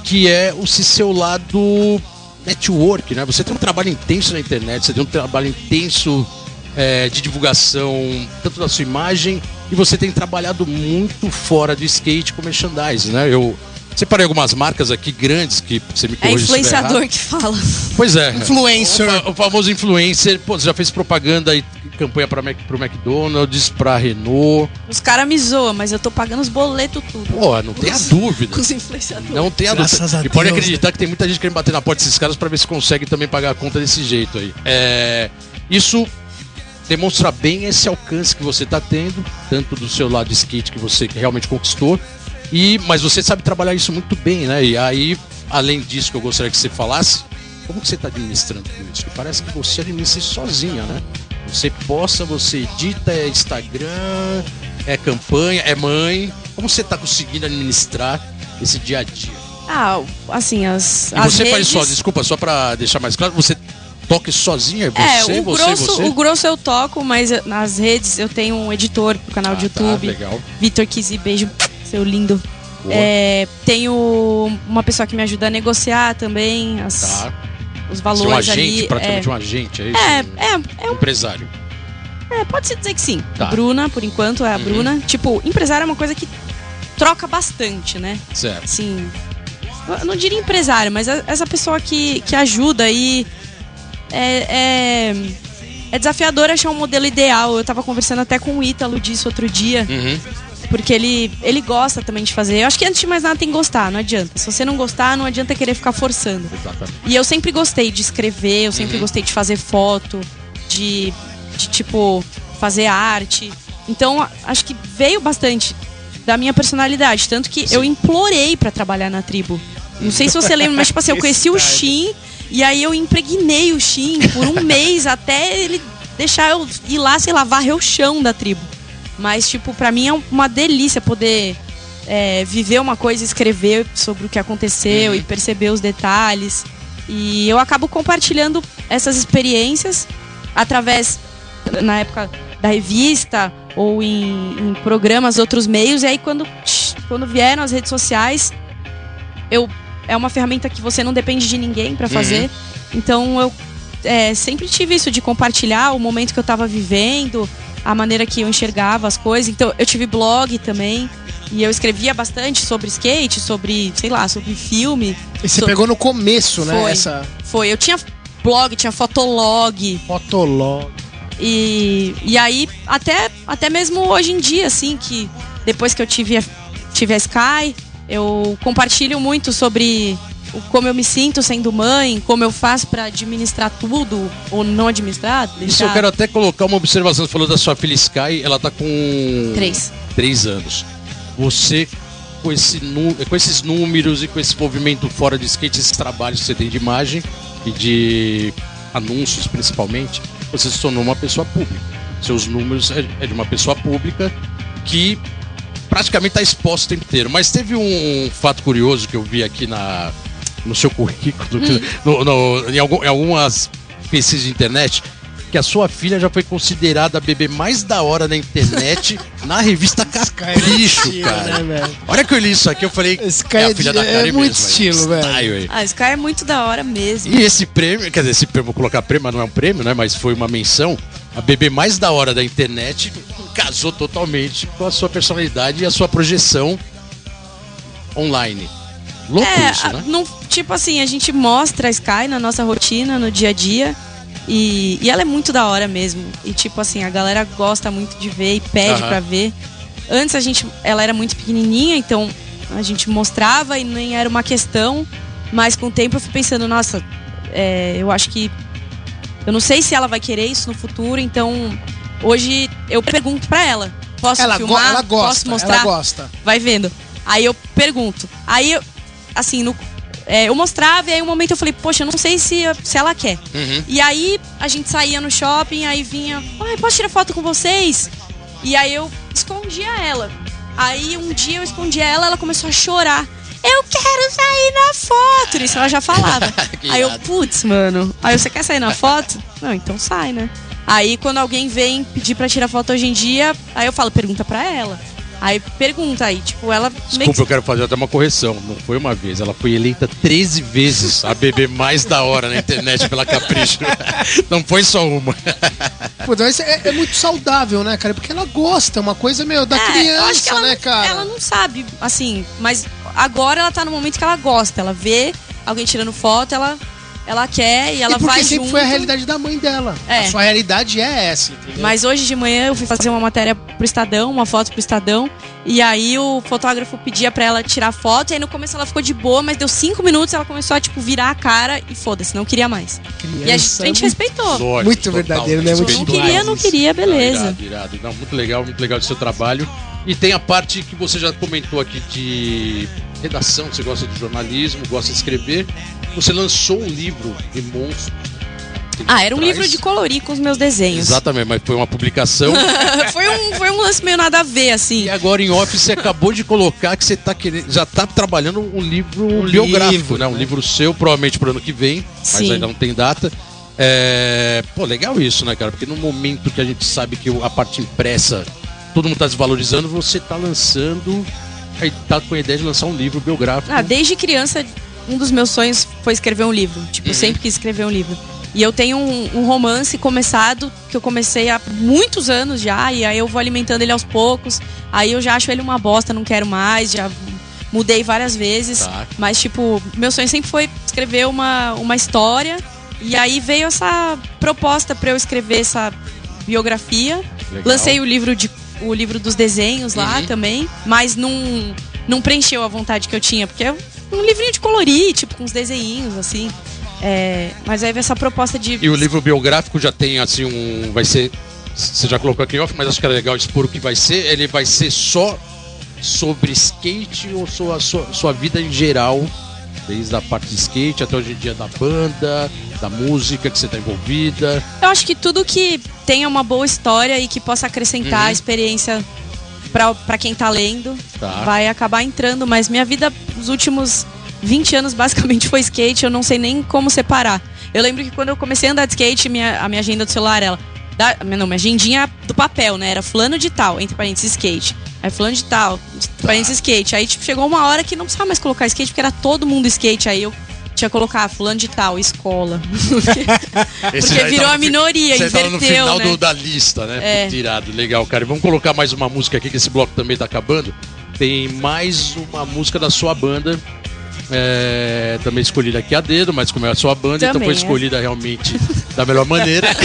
que é o se- seu lado network, né? Você tem um trabalho intenso na internet, você tem um trabalho intenso é, de divulgação, tanto da sua imagem, e você tem trabalhado muito fora do skate com merchandising, né? Eu separei algumas marcas aqui grandes que você me É corrige se estiver influenciador que fala. Pois é. Influencer. O, o famoso influencer. Pô, você já fez propaganda e campanha para Mac, pro McDonald's, pra Renault. Os caras me zoam, mas eu tô pagando os boletos tudo. Pô, não tenha dúvida. Com os influenciadores. Não tenha Graças dúvida. a E pode Deus, acreditar que tem muita gente querendo bater na porta desses caras pra ver se consegue também pagar a conta desse jeito aí. É, isso demonstra bem esse alcance que você tá tendo, tanto do seu lado de skate que você realmente conquistou, e mas você sabe trabalhar isso muito bem, né? E aí, além disso que eu gostaria que você falasse, como que você tá administrando tudo isso? Que parece que você administra isso sozinha, né? Você posta, você edita, é Instagram, é campanha, é mãe. Como você tá conseguindo administrar esse dia a dia? Ah, assim, as. E as você faz redes... só, desculpa, só pra deixar mais claro, você toca sozinha? É É, você, o você, grosso, você? o grosso eu toco, mas nas redes eu tenho um editor pro canal de Ah, tá, YouTube. legal. Vitor Kizzy, beijo, seu lindo. É, tenho uma pessoa que me ajuda a negociar também as, Tá. os é valores um agente, ali. praticamente é, um agente, é isso? é, é, é, Um empresário. é, pode-se dizer que sim. Tá. Bruna, por enquanto, é a Uhum. Bruna. Tipo, empresário é uma coisa que troca bastante, né? Certo. assim. Eu não diria empresário, mas a- essa pessoa que, que ajuda aí. É, é, é desafiador achar um modelo ideal. Eu tava conversando até com o Ítalo disso outro dia, Uhum. Porque ele, ele gosta também de fazer. Eu acho que antes de mais nada tem que gostar, não adianta. Se você não gostar, não adianta querer ficar forçando. Exatamente. E eu sempre gostei de escrever, eu sempre Uhum. gostei de fazer foto, de, de tipo, fazer arte. Então, acho que veio bastante da minha personalidade. Tanto que eu implorei pra trabalhar na tribo. Não sei se você lembra, mas tipo assim, eu <laughs> conheci o Shin e aí eu impregnei o Shin por um <laughs> mês até ele deixar eu ir lá, sei lá, varrer o chão da tribo. Mas, tipo, pra mim é uma delícia poder é, viver uma coisa, escrever sobre o que aconteceu e perceber os detalhes. E eu acabo compartilhando essas experiências através, na época da revista ou em, em programas, outros meios. E aí, quando, quando vieram as redes sociais, eu é uma ferramenta que você não depende de ninguém pra fazer. Então, eu é, sempre tive isso de compartilhar o momento que eu tava vivendo, a maneira que eu enxergava as coisas. Então, eu tive blog também. E eu escrevia bastante sobre skate, sobre, sei lá, sobre filme. E você So- pegou no começo, né? Foi. Essa Foi, eu tinha blog, tinha fotolog. fotolog. E, e aí, até, até mesmo hoje em dia, assim, que depois que eu tive a, tive a Sky, eu compartilho muito sobre como eu me sinto sendo mãe, como eu faço pra administrar tudo ou não administrar. Isso deixar- eu quero até colocar uma observação. Você falou da sua filha Sky, ela tá com. Três. Três anos. Você, com, esse, com esses números e com esse movimento fora de skate, esses trabalhos que você tem de imagem e de anúncios principalmente, você se tornou uma pessoa pública. Seus números é, é de uma pessoa pública que praticamente está exposto o tempo inteiro. Mas teve um fato curioso que eu vi aqui na, no seu currículo, <laughs> no- no- em, algum- em algumas pesquisas de internet, que a sua filha já foi considerada a bebê mais da hora na internet <laughs> na revista Capricho, Mentira, cara. né? Olha que eu li isso aqui, eu falei. Esse cara é de- é Karen muito mesmo, estilo, velho. Ah, Sky é muito da hora mesmo. E esse prêmio, quer dizer, esse prêmio, vou colocar prêmio, mas não é um prêmio, né? Mas foi uma menção. A bebê mais da hora da internet casou totalmente com a sua personalidade e a sua projeção online. Louco É, isso, a- né? não- tipo assim, a gente mostra a Sky na nossa rotina, no dia a dia. E, e ela é muito da hora mesmo. E tipo assim, a galera gosta muito de ver e pede Aham. pra ver. Antes a gente, ela era muito pequenininha, então a gente mostrava e nem era uma questão. Mas com o tempo eu fui pensando, nossa, é, eu acho que. Eu não sei se ela vai querer isso no futuro, então hoje eu pergunto pra ela. Posso Ela, go- filmar? ela gosta, Posso mostrar? ela gosta. vai vendo. Aí eu pergunto. Aí, eu, assim, no, é, eu mostrava e aí um momento eu falei, poxa, eu não sei se, se ela quer. Uhum. E aí a gente saía no shopping, aí vinha, ai, posso tirar foto com vocês? E aí eu escondia ela. Aí um dia eu escondia ela, ela começou a chorar. Eu quero sair na foto! Isso ela já falava. <laughs> Aí eu, putz, mano. Aí você quer sair na foto? Não, então sai, né? Aí quando alguém vem pedir pra tirar foto hoje em dia, aí eu falo, pergunta pra ela. Aí pergunta aí, tipo, ela Desculpa, que eu quero fazer até uma correção. Não foi uma vez, ela foi eleita 13 vezes a bebê mais da hora na internet pela Capricho. <laughs> Não foi só uma. Pô, mas é, é muito saudável, né, cara? Porque ela gosta, é uma coisa, meu, da É, criança, acho que ela né, não, cara? Ela não sabe, assim, mas agora ela tá no momento que ela gosta. Ela vê alguém tirando foto, ela, ela quer e ela e porque vai sempre junto. foi a realidade da mãe dela. É. A sua realidade é essa, entendeu? Mas hoje de manhã eu fui fazer uma matéria pro Estadão, uma foto pro Estadão, e aí o fotógrafo pedia pra ela tirar foto, e aí no começo ela ficou de boa, mas deu cinco minutos ela começou a, tipo, virar a cara e foda-se, não queria mais. criança E a gente, a gente é respeitou. Lógico, Muito verdadeiro, né? Muito Não queria, não isso. queria, beleza. Não, irado, irado. Não, muito legal, muito legal do seu trabalho. E tem a parte que você já comentou aqui de redação, você gosta de jornalismo, gosta de escrever. Você lançou um livro de monstros. Ah, era um traz- livro de colorir com os meus desenhos. Exatamente, mas foi uma publicação. <laughs> foi, um, foi um lance meio nada a ver, assim. e agora em off você acabou de colocar que você tá querendo, já tá trabalhando um livro Um biográfico, livro, né? Um né? livro seu, provavelmente pro ano que vem, mas Sim. ainda não tem data. É, Pô, legal isso, né, cara? Porque no momento que a gente sabe que a parte impressa todo mundo tá desvalorizando, você tá lançando. Aí tá com a ideia de lançar um livro biográfico. Ah, desde criança, um dos meus sonhos foi escrever um livro. Tipo, Uhum. sempre quis escrever um livro. E eu tenho um, um romance começado, que eu comecei há muitos anos já, e aí eu vou alimentando ele aos poucos. Aí eu já acho ele uma bosta, não quero mais, já mudei várias vezes. Tá. Mas, tipo, meu sonho sempre foi escrever uma, uma história. E aí veio essa proposta pra eu escrever essa biografia. Legal. Lancei o livro de o livro dos desenhos lá Uhum. também, mas não não preencheu a vontade que eu tinha, porque é um livrinho de colorir, tipo com uns desenhinhos assim. É, mas aí veio essa proposta de E o livro biográfico já tem assim um. Vai ser. Você já colocou aqui off, mas acho que é legal expor o que vai ser. Ele vai ser só sobre skate ou sua, sua, sua vida em geral? Desde a parte de skate até hoje em dia da banda, da música que você tá envolvida. Eu acho que tudo que tenha uma boa história e que possa acrescentar Uhum. a experiência pra quem tá lendo, Tá. vai acabar entrando. Mas minha vida, os últimos 20 anos, basicamente foi skate. Eu não sei nem como separar. Eu lembro que quando eu comecei a andar de skate, minha, a minha agenda do celular, ela. Da, não, minha agendinha do papel, né? Era fulano de tal, entre parênteses, skate. Aí fulano de tal, entre parênteses, skate. Aí, tipo, chegou uma hora que não precisava mais colocar skate, porque era todo mundo skate. Aí eu tinha que colocar fulano de tal, escola. <laughs> Esse Porque virou tá a minoria, Você tá no inverteu, final né? do- da lista, né? É. Puta, irado, legal, cara. E vamos colocar mais uma música aqui, que esse bloco também tá acabando. Tem mais uma música da sua banda. É, também escolhida aqui a dedo, mas como é a sua banda, então Também, foi é. escolhida realmente <laughs> da melhor maneira. <laughs>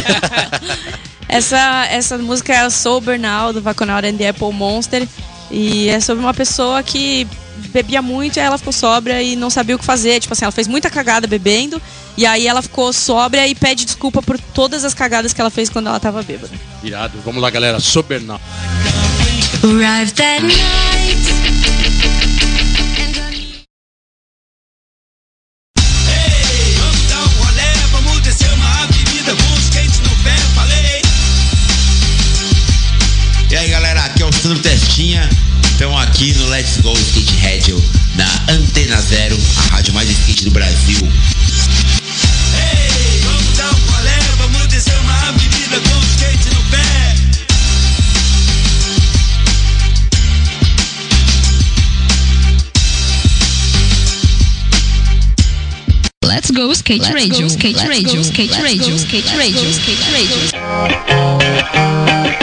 Essa, essa música é a Sober Now, do Vaconaut and the Apple Monster. E é sobre uma pessoa que bebia muito e aí ela ficou sóbria e não sabia o que fazer. Tipo assim, ela fez muita cagada bebendo e aí ela ficou sóbria e pede desculpa por todas as cagadas que ela fez quando ela tava bêbada. Irado. Vamos lá, galera. Sobernal. Arrived that night. Testinha. Estamos aqui no Let's Go Skate Radio na Antena Zero, a rádio mais skate do Brasil. Ei, vamos dar um vamos descer uma avenida com skate no pé. Let's go skate radio, skate radio, skate radio, skate radio, skate radio. É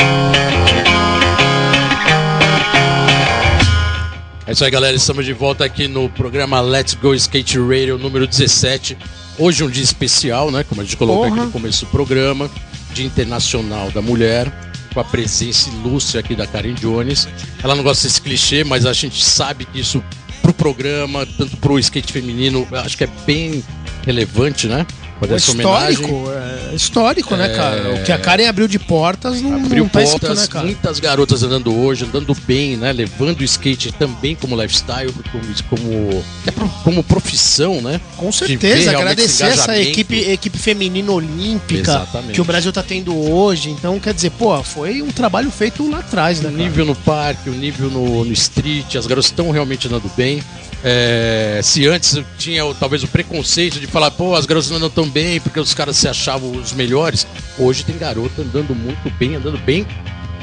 isso aí, galera. Estamos de volta aqui no programa Let's Go Skate Radio número 17. Hoje um dia especial, né? Como a gente colocou aqui no começo do programa, Dia Internacional da Mulher, com a presença ilustre aqui da Karen Jones. Ela não gosta desse clichê, mas a gente sabe que isso pro programa, tanto pro skate feminino, acho que é bem relevante, né? Fazer histórico, é histórico, né, cara? O que a Karen abriu de portas não, Abriu não tá escrito, portas, né, cara? muitas garotas andando hoje, andando bem, né? Levando o skate também como lifestyle, como, como, é como profissão, né? Com certeza, agradecer essa equipe, equipe feminina olímpica Exatamente. que o Brasil tá tendo hoje. Então, quer dizer, pô, foi um trabalho feito lá atrás, né? O nível no parque, o nível no, no street, as garotas estão realmente andando bem. É, se antes tinha o- talvez o preconceito de falar, pô, as garotas não andam tão bem porque os caras se achavam os melhores, hoje tem garota andando muito bem, andando bem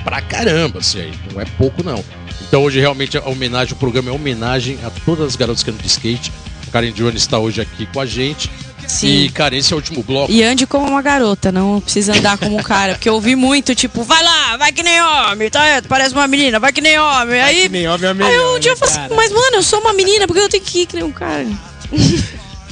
pra caramba, assim, aí. não é pouco não. Então hoje realmente a homenagem, o programa é homenagem a todas as garotas que andam de skate. A Karen Jones está hoje aqui com a gente. Sim. E, Karen, esse é o último bloco. E ande como uma garota, não precisa andar como um cara. Porque eu ouvi muito, tipo, vai lá, vai que nem homem, tá? Parece uma menina, vai que nem homem. Aí, que nem homem é aí melhor, um dia eu falei assim, mas mano, eu sou uma menina, porque eu tenho que ir que nem um cara.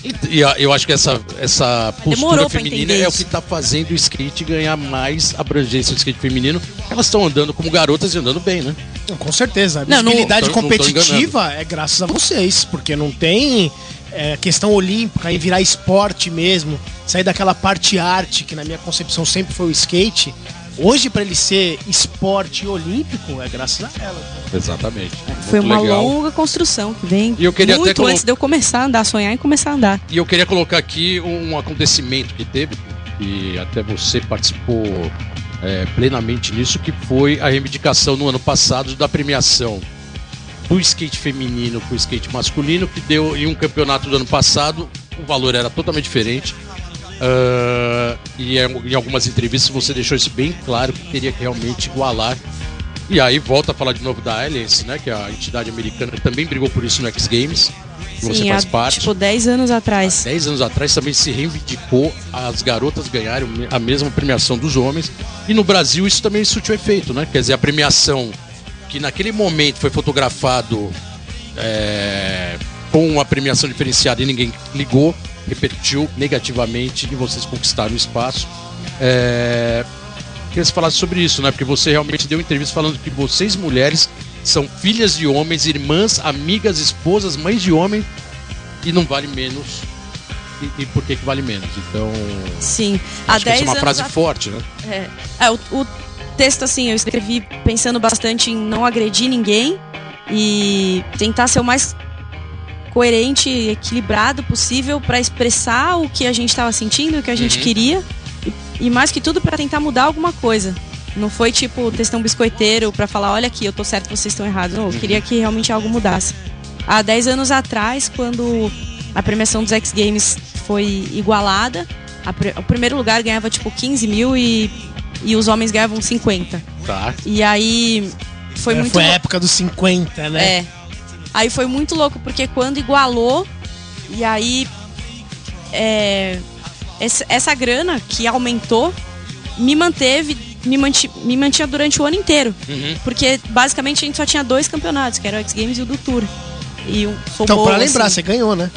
E, e eu acho que essa, essa postura feminina é o que tá fazendo o skate ganhar mais abrangência do skate feminino. Elas estão andando como garotas e andando bem, né? Com certeza. A Não, não- visibilidade Não tô- não competitiva é graças a vocês, porque não tem é, questão olímpica em virar esporte mesmo, sair daquela parte arte, que na minha concepção sempre foi o skate. Hoje, pra ele ser esporte olímpico, é graças a ela. Exatamente. Foi Muito uma legal. longa construção que vem E eu queria até muito colo- antes de eu começar a andar, sonhar e começar a andar. E eu queria colocar aqui um acontecimento que teve, e até você participou é, plenamente nisso, que foi a reivindicação no ano passado da premiação do skate feminino com o skate masculino, que deu em um campeonato do ano passado, o valor era totalmente diferente. Ah, e em em algumas entrevistas você deixou isso bem claro que teria que realmente igualar. E aí volta a falar de novo da Alliance, né? Que é a entidade americana que também brigou por isso no X Games. que você Sim, faz há, parte. tipo, 10 anos atrás. 10 anos atrás também se reivindicou as garotas ganharem a mesma premiação dos homens. E no Brasil isso também surtiu efeito, né? Quer dizer, a premiação que naquele momento foi fotografado é, com a premiação diferenciada e ninguém ligou, repercutiu negativamente e vocês conquistaram o espaço. É, queria que você falasse sobre isso, né? Porque você realmente deu entrevista falando que vocês, mulheres, são filhas de homens, irmãs, amigas, esposas, mães de homem e não vale menos. E, e por que, que vale menos? Então. Sim. Há Acho que essa 10 é uma frase a- forte, né? É, É, o, o texto, assim, eu escrevi pensando bastante em não agredir ninguém e tentar ser o mais coerente e equilibrado possível pra expressar o que a gente estava sentindo, o que a gente Uhum. queria e, e mais que tudo pra tentar mudar alguma coisa. Não foi tipo textão biscoiteiro pra falar, olha aqui, eu tô certo, vocês estão errados. Não, eu queria que realmente algo mudasse. Há 10 anos atrás, quando a premiação dos X Games foi igualada, pre- o primeiro lugar ganhava tipo 15 mil e, e os homens ganhavam 50. Tá. E aí foi É, muito foi a época dos 50, né? É. Aí foi muito louco, porque quando igualou, e aí é, essa, essa grana que aumentou me manteve, me, manti, me mantinha durante o ano inteiro. Uhum. Porque basicamente a gente só tinha dois campeonatos, que era o X Games e o do Tour. E sou Então, boa, pra lembrar, assim. você ganhou, né?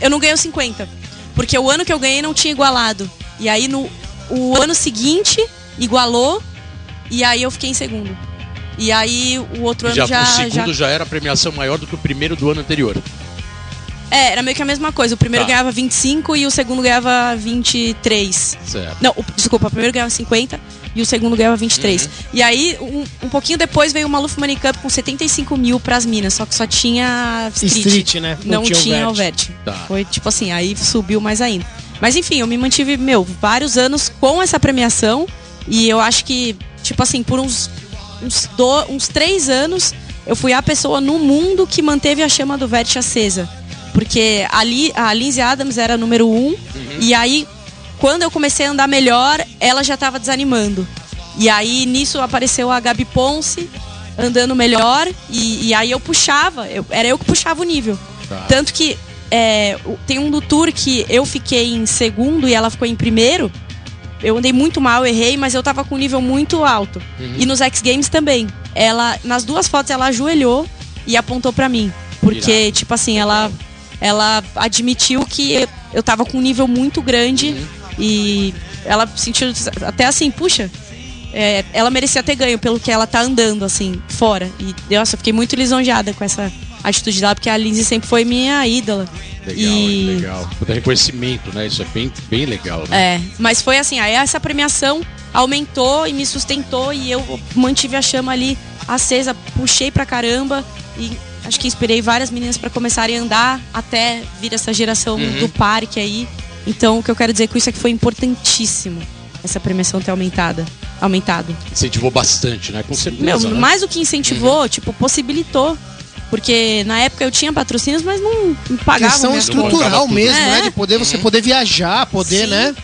Eu não ganhei os 50. Porque o ano que eu ganhei não tinha igualado. E aí no o ano seguinte igualou. E aí eu fiquei em segundo. E aí o outro ano Já, já. o segundo já- já... era a premiação maior do que o primeiro do ano anterior. É, era meio que a mesma coisa. O primeiro Tá. ganhava 25 e o segundo ganhava 23. Certo. Não, o- desculpa, o primeiro ganhava 50 e o segundo ganhava 23. Uhum. E aí, um, um pouquinho depois veio o Maluf Money Cup com 75 mil pras minas, só que só tinha street. Street, né? Não, tinha, o o vert. vert. Tá. Foi tipo assim, aí subiu mais ainda. Mas enfim, eu me mantive, meu, vários anos com essa premiação e eu acho que, tipo assim, por uns, uns, do, uns três anos, eu fui a pessoa no mundo que manteve a chama do vert acesa. Porque ali a Lindsay Adams era número um, e aí, quando eu comecei a andar melhor, ela já tava desanimando. E aí, nisso, apareceu a Gabi Ponce andando melhor, e, e aí eu puxava, eu- era eu que puxava o nível. Tá. Tanto que é, tem um do Tour que eu fiquei em segundo e ela ficou em primeiro. Eu andei muito mal, errei, mas eu tava com um nível muito alto. E nos X Games também. Ela, nas duas fotos, ela ajoelhou e apontou pra mim. Porque, Irado. tipo assim, ela, ela admitiu que eu, eu tava com um nível muito grande e ela sentiu até assim, puxa, é, ela merecia ter ganho pelo que ela tá andando, assim, fora. E, nossa, eu fiquei muito lisonjeada com essa atitude dela, porque a Lindsay sempre foi minha ídola. Legal, E- legal. Puta reconhecimento, né? Isso é bem, bem legal, né? É, mas foi assim, aí essa premiação aumentou e me sustentou e eu mantive a chama ali acesa, puxei pra caramba e acho que inspirei várias meninas pra começarem a andar até vir essa geração do parque aí. Então, o que eu quero dizer com isso é que foi importantíssimo essa premiação ter aumentada, aumentado. Incentivou bastante, né? Com certeza. Meu, né? mais do que incentivou, tipo, possibilitou. Porque na época eu tinha patrocínios, mas não pagavam Questão contas. estrutural mesmo, É. né? De poder você poder viajar, poder, Sim. né?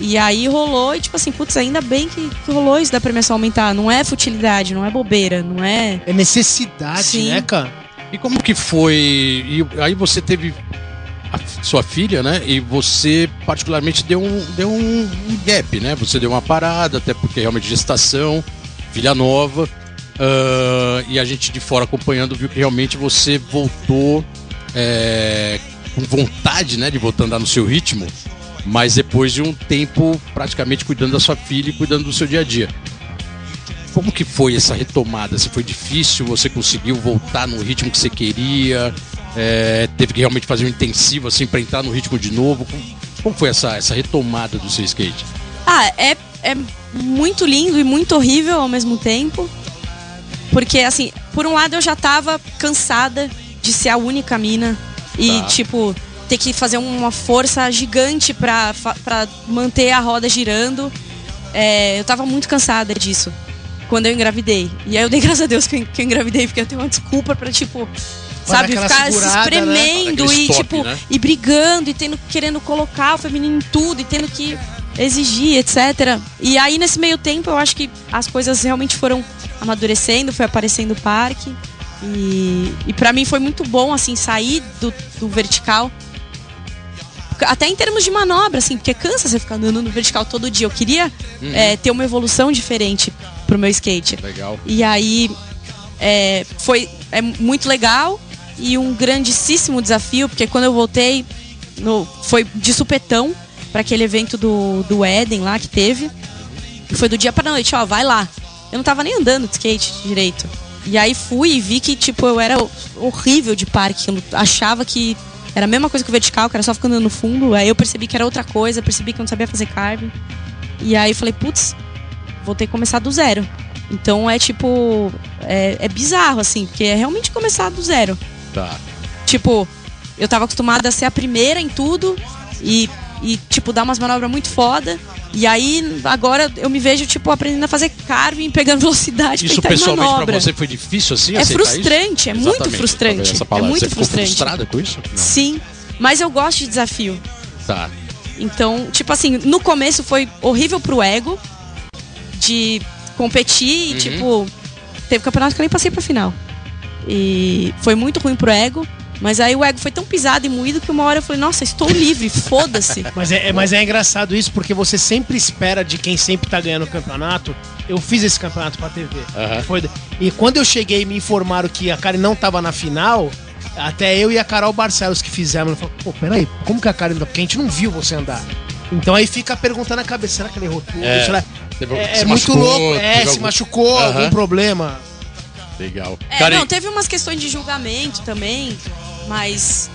E aí rolou, e tipo assim, putz, ainda bem que, que rolou isso da premiação aumentar. Não é futilidade, não é bobeira, não é. É necessidade, Sim. né, cara? E como que foi? E aí você teve sua filha, né? E você particularmente deu um, deu um um gap, né? Você deu uma parada, até porque realmente gestação, filha nova. Ah, e a gente de fora acompanhando viu que realmente você voltou é, com vontade, né? De voltar a andar no seu ritmo. Mas depois de um tempo praticamente cuidando da sua filha e cuidando do seu dia a dia. Como que foi essa retomada? Se foi difícil, você conseguiu voltar no ritmo que você queria? É, teve que realmente fazer um intensivo assim para entrar no ritmo de novo? Como, como foi essa, essa retomada do seu skate? Ah, é, é muito lindo e muito horrível ao mesmo tempo. Porque, assim, por um lado eu já tava cansada de ser a única mina. E, Tá. tipo, ter que fazer uma força gigante pra, pra manter a roda girando. É, eu tava muito cansada disso. Quando eu engravidei. E aí eu dei <laughs> graças a Deus que eu, que eu engravidei, porque eu tenho uma desculpa pra, tipo, sabe, ficar se né? espremendo Aquele e, stop, tipo, né? e brigando e tendo, querendo colocar o feminino em tudo e tendo que exigir, etc. E aí, nesse meio tempo, eu acho que as coisas realmente foram amadurecendo, foi aparecendo o parque. E, e para mim foi muito bom, assim, sair do, do vertical. Até em termos de manobra, assim, porque cansa você ficar andando no vertical todo dia. Eu queria é, ter uma evolução diferente pro meu skate. Legal. E aí é, foi é muito legal e um grandíssimo desafio, porque quando eu voltei, no, foi de supetão para aquele evento do, do Éden lá que teve. Foi do dia pra noite, ó, vai lá. Eu não tava nem andando de skate direito. E aí fui e vi que, tipo, eu era horrível de parque. Eu achava que era a mesma coisa que o vertical, que era só ficando no fundo. Aí eu percebi que era outra coisa, percebi que eu não sabia fazer carving. E aí eu falei, putz, vou ter que começar do zero. Então é tipo. É, é bizarro, assim, porque é realmente começar do zero. Tá. Tipo, eu tava acostumada a ser a primeira em tudo e, e tipo, dar umas manobras muito foda. E aí, agora eu me vejo, tipo, aprendendo a fazer carving, pegando <laughs> velocidade Isso pra pessoalmente pra manobra. você foi difícil assim? É frustrante, é isso? muito Exatamente, frustrante, talvez essa é muito você ficou frustrante. frustrada com isso? Não. Sim, mas eu gosto de desafio. Tá. Então, tipo assim, no começo foi horrível pro ego de competir Uhum. e, tipo, teve campeonato que eu nem passei pra final. E foi muito ruim pro ego. Mas aí o ego foi tão pisado e moído que uma hora eu falei, nossa, estou livre, foda-se. <laughs> Mas é, é- mas é engraçado isso porque você sempre espera de quem sempre tá ganhando o campeonato. Eu fiz esse campeonato pra TV. Aham. Foi- e quando eu cheguei e me informaram que a Karen não tava na final, até eu e a Carol Barcelos que fizemos, eu falei, pô, peraí, como que a Karen não? Porque a gente não viu você andar. Então aí fica perguntando na cabeça, será que ele errou tudo? É. Será- Teve- É, se é muito louco. É, se algum- machucou, Aham. algum problema. Legal. É, Karen, não, teve umas questões de julgamento também, mas,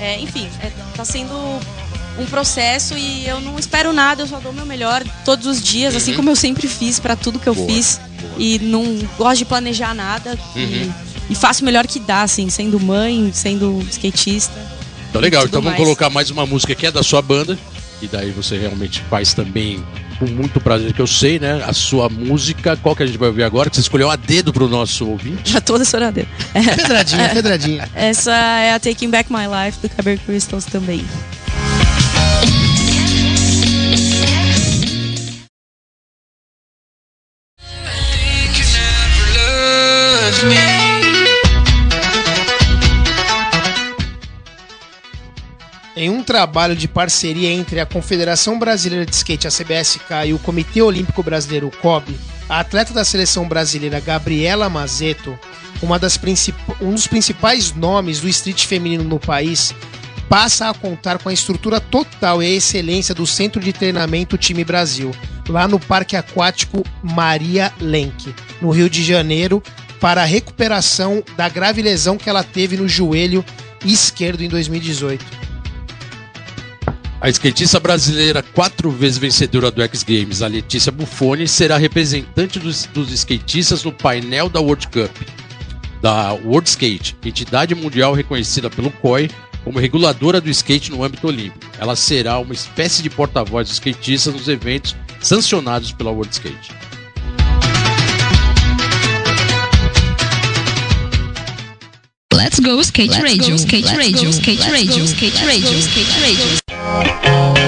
é, enfim, é, tá sendo um processo e eu não espero nada, eu só dou o meu melhor todos os dias, assim como eu sempre fiz pra tudo que eu Boa, fiz. boa. E não gosto de planejar nada. E, e faço o melhor que dá, assim, sendo mãe, sendo skatista. Tá legal, tudo então vamos mais. colocar mais uma música que é da sua banda. E daí você realmente faz também com muito prazer, que eu sei, né? A sua música, qual que a gente vai ouvir agora? Que você escolheu a dedo pro nosso ouvinte. Já toda choradeira. É, Pedradinha, <laughs> pedradinha. essa é a Taking Back My Life do Caber Crystals também. Em um trabalho de parceria entre a Confederação Brasileira de Skate, a CBSK, e o Comitê Olímpico Brasileiro, o COB, a atleta da seleção brasileira Gabriela Mazeto, uma das um dos principais nomes do street feminino no país, passa a contar com a estrutura total e a excelência do Centro de Treinamento Time Brasil, lá no Parque Aquático Maria Lenk, no Rio de Janeiro, para a recuperação da grave lesão que ela teve no joelho esquerdo em 2018. A skatista brasileira, quatro vezes vencedora do X Games, a Letícia Buffoni, será representante dos, dos skatistas no painel da World Cup, da World Skate, entidade mundial reconhecida pelo COI como reguladora do skate no âmbito olímpico. Ela será uma espécie de porta-voz dos skatistas nos eventos sancionados pela World Skate. Let's go skate radio, skate radio, skate radio, skate radio, skate radio.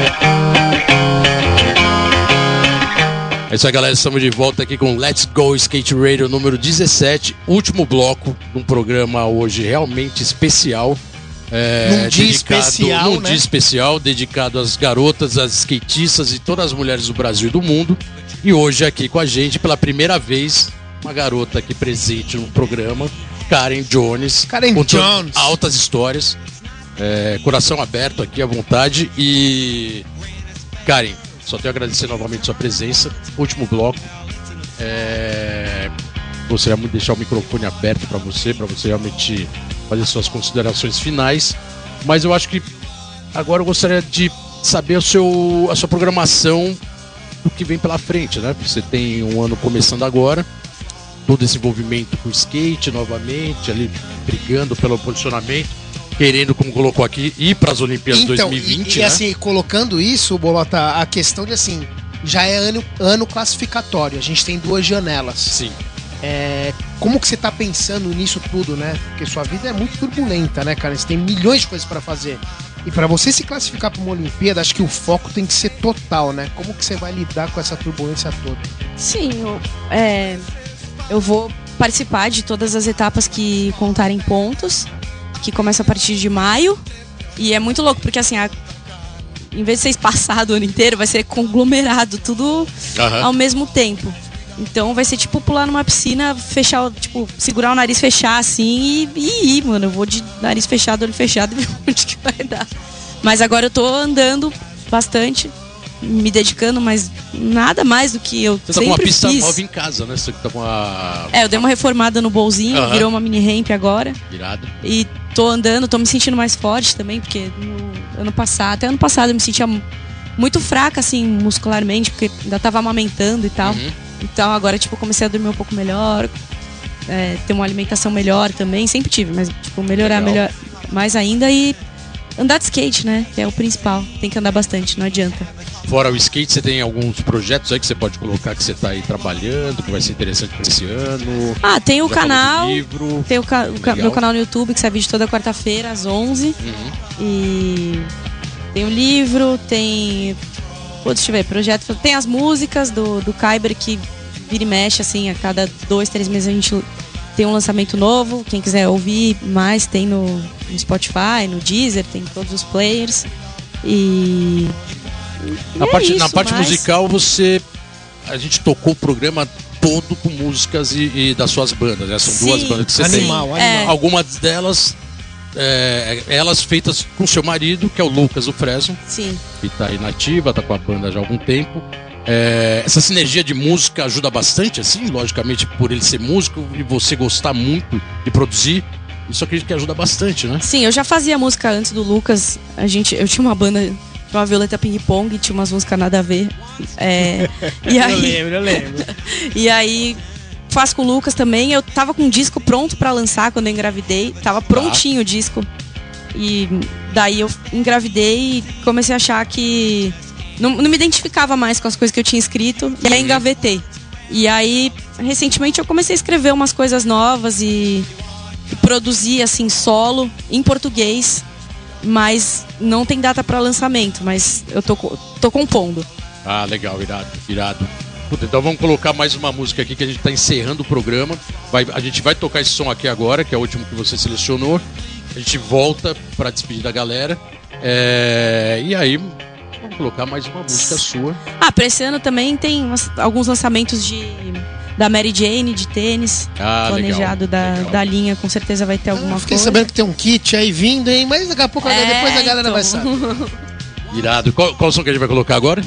É isso aí, galera. Estamos de volta aqui com Let's Go Skate Radio número 17, último bloco de um programa hoje realmente especial. É, Num dia especial, num né? dia especial, dedicado às garotas, às skatistas e todas as mulheres do Brasil e do mundo. E hoje aqui com a gente, pela primeira vez, uma garota aqui presente no programa, Karen Jones. Karen Jones. Altas histórias. É, coração aberto aqui à vontade. E. Karen, só tenho a agradecer novamente sua presença. Último bloco. É, gostaria muito de deixar o microfone aberto para você, para você realmente fazer suas considerações finais. Mas eu acho que agora eu gostaria de saber o seu, a sua programação do que vem pela frente, né? Você tem um ano começando agora, todo esse envolvimento com o skate novamente, ali brigando pelo posicionamento, querendo, como colocou aqui, ir para as Olimpíadas 2020, Então, e, e né? assim, colocando isso, Bolota, a questão de assim, já é ano, ano classificatório, a gente tem duas janelas. Sim. É, como que você tá pensando nisso tudo, né? Porque sua vida é muito turbulenta, né, cara? Você tem milhões de coisas pra fazer. E pra você se classificar pra uma Olimpíada, acho que o foco tem que ser total, né? Como que você vai lidar com essa turbulência toda? Sim, eu, é, eu vou participar de todas as etapas que contarem pontos, que começa a partir de maio. E é muito louco, porque assim, a- em vez de ser espaçado o ano inteiro, vai ser conglomerado, tudo Aham. ao mesmo tempo. Então vai ser tipo pular numa piscina, fechar, o- tipo, segurar o nariz, fechar assim e, e ir, mano. Eu vou de nariz fechado, olho fechado e <laughs> ver onde que vai dar. Mas agora eu tô andando bastante, me dedicando, mas nada mais do que eu Você tá com uma sempre pista fiz. nova em casa, né? Você tá com uma. É, eu dei uma reformada no bolzinho, Aham. virou uma mini ramp agora. Virado. E tô andando, tô me sentindo mais forte também, porque no ano passado, até ano passado eu me sentia mu- muito fraca, assim, muscularmente, porque ainda tava amamentando e tal. Uhum. Então agora, tipo, comecei a dormir um pouco melhor, é, ter uma alimentação melhor também, sempre tive, mas, tipo, melhorar melhor mais ainda e andar de skate, né? Que é o principal. Tem que andar bastante, não adianta. Fora o skate, você tem alguns projetos aí que você pode colocar que você tá aí trabalhando, que vai ser interessante para esse ano. Ah, tem o Já canal. livro. Tem o, ca- o ca- meu canal no YouTube, que sai vídeo toda quarta-feira, às 11. Uhum. E tem o livro, tem. Putz, deixa eu ver, projeto. Tem as músicas do, do Kyber que vira e mexe, assim, a cada dois, três meses a gente tem um lançamento novo. Quem quiser ouvir mais, tem no, no Spotify, no Deezer, tem em todos os players. E. e Na é parte, na isso, parte mas- musical, você. A gente tocou o programa todo com músicas e, e das suas bandas, né? São Sim, duas bandas que você Animal, tem. animal. É. Algumas delas, é, elas feitas com seu marido, que é o Lucas o Fresno, Sim. que tá aí nativa, tá com a banda já há algum tempo. É, essa sinergia de música ajuda bastante, assim, logicamente, por ele ser músico e você gostar muito de produzir. Isso acredito que ajuda bastante, né? Sim, eu já fazia música antes do Lucas. A gente, eu tinha uma banda, uma Violeta Ping Pong, tinha umas músicas nada a ver. É, <laughs> e aí, Eu lembro, eu lembro. <laughs> E aí faço com o Lucas também. Eu tava com um disco pronto pra lançar quando eu engravidei. Tava prontinho o disco. E daí eu engravidei e comecei a achar que não, não me identificava mais com as coisas que eu tinha escrito. E aí engavetei. E aí, recentemente, eu comecei a escrever umas coisas novas e, produzir, assim, solo, em português. Mas não tem data pra lançamento, mas eu tô, tô compondo. Ah, legal, irado, irado. Puta, então vamos colocar mais uma música aqui que a gente tá encerrando o programa. Vai, a gente vai tocar esse som aqui agora, que é o último que você selecionou. A gente volta pra despedir da galera. É, e aí, vamos colocar mais uma música sua. Ah, pra esse ano também tem alguns lançamentos de da Mary Jane de tênis Ah, planejado legal, da, legal. da linha, com certeza vai ter alguma Fiquei coisa. sabendo que tem um kit aí vindo, hein? Mas daqui a pouco, É, depois a galera então. vai saber. <laughs> Irado. Qual, qual som que a gente vai colocar agora?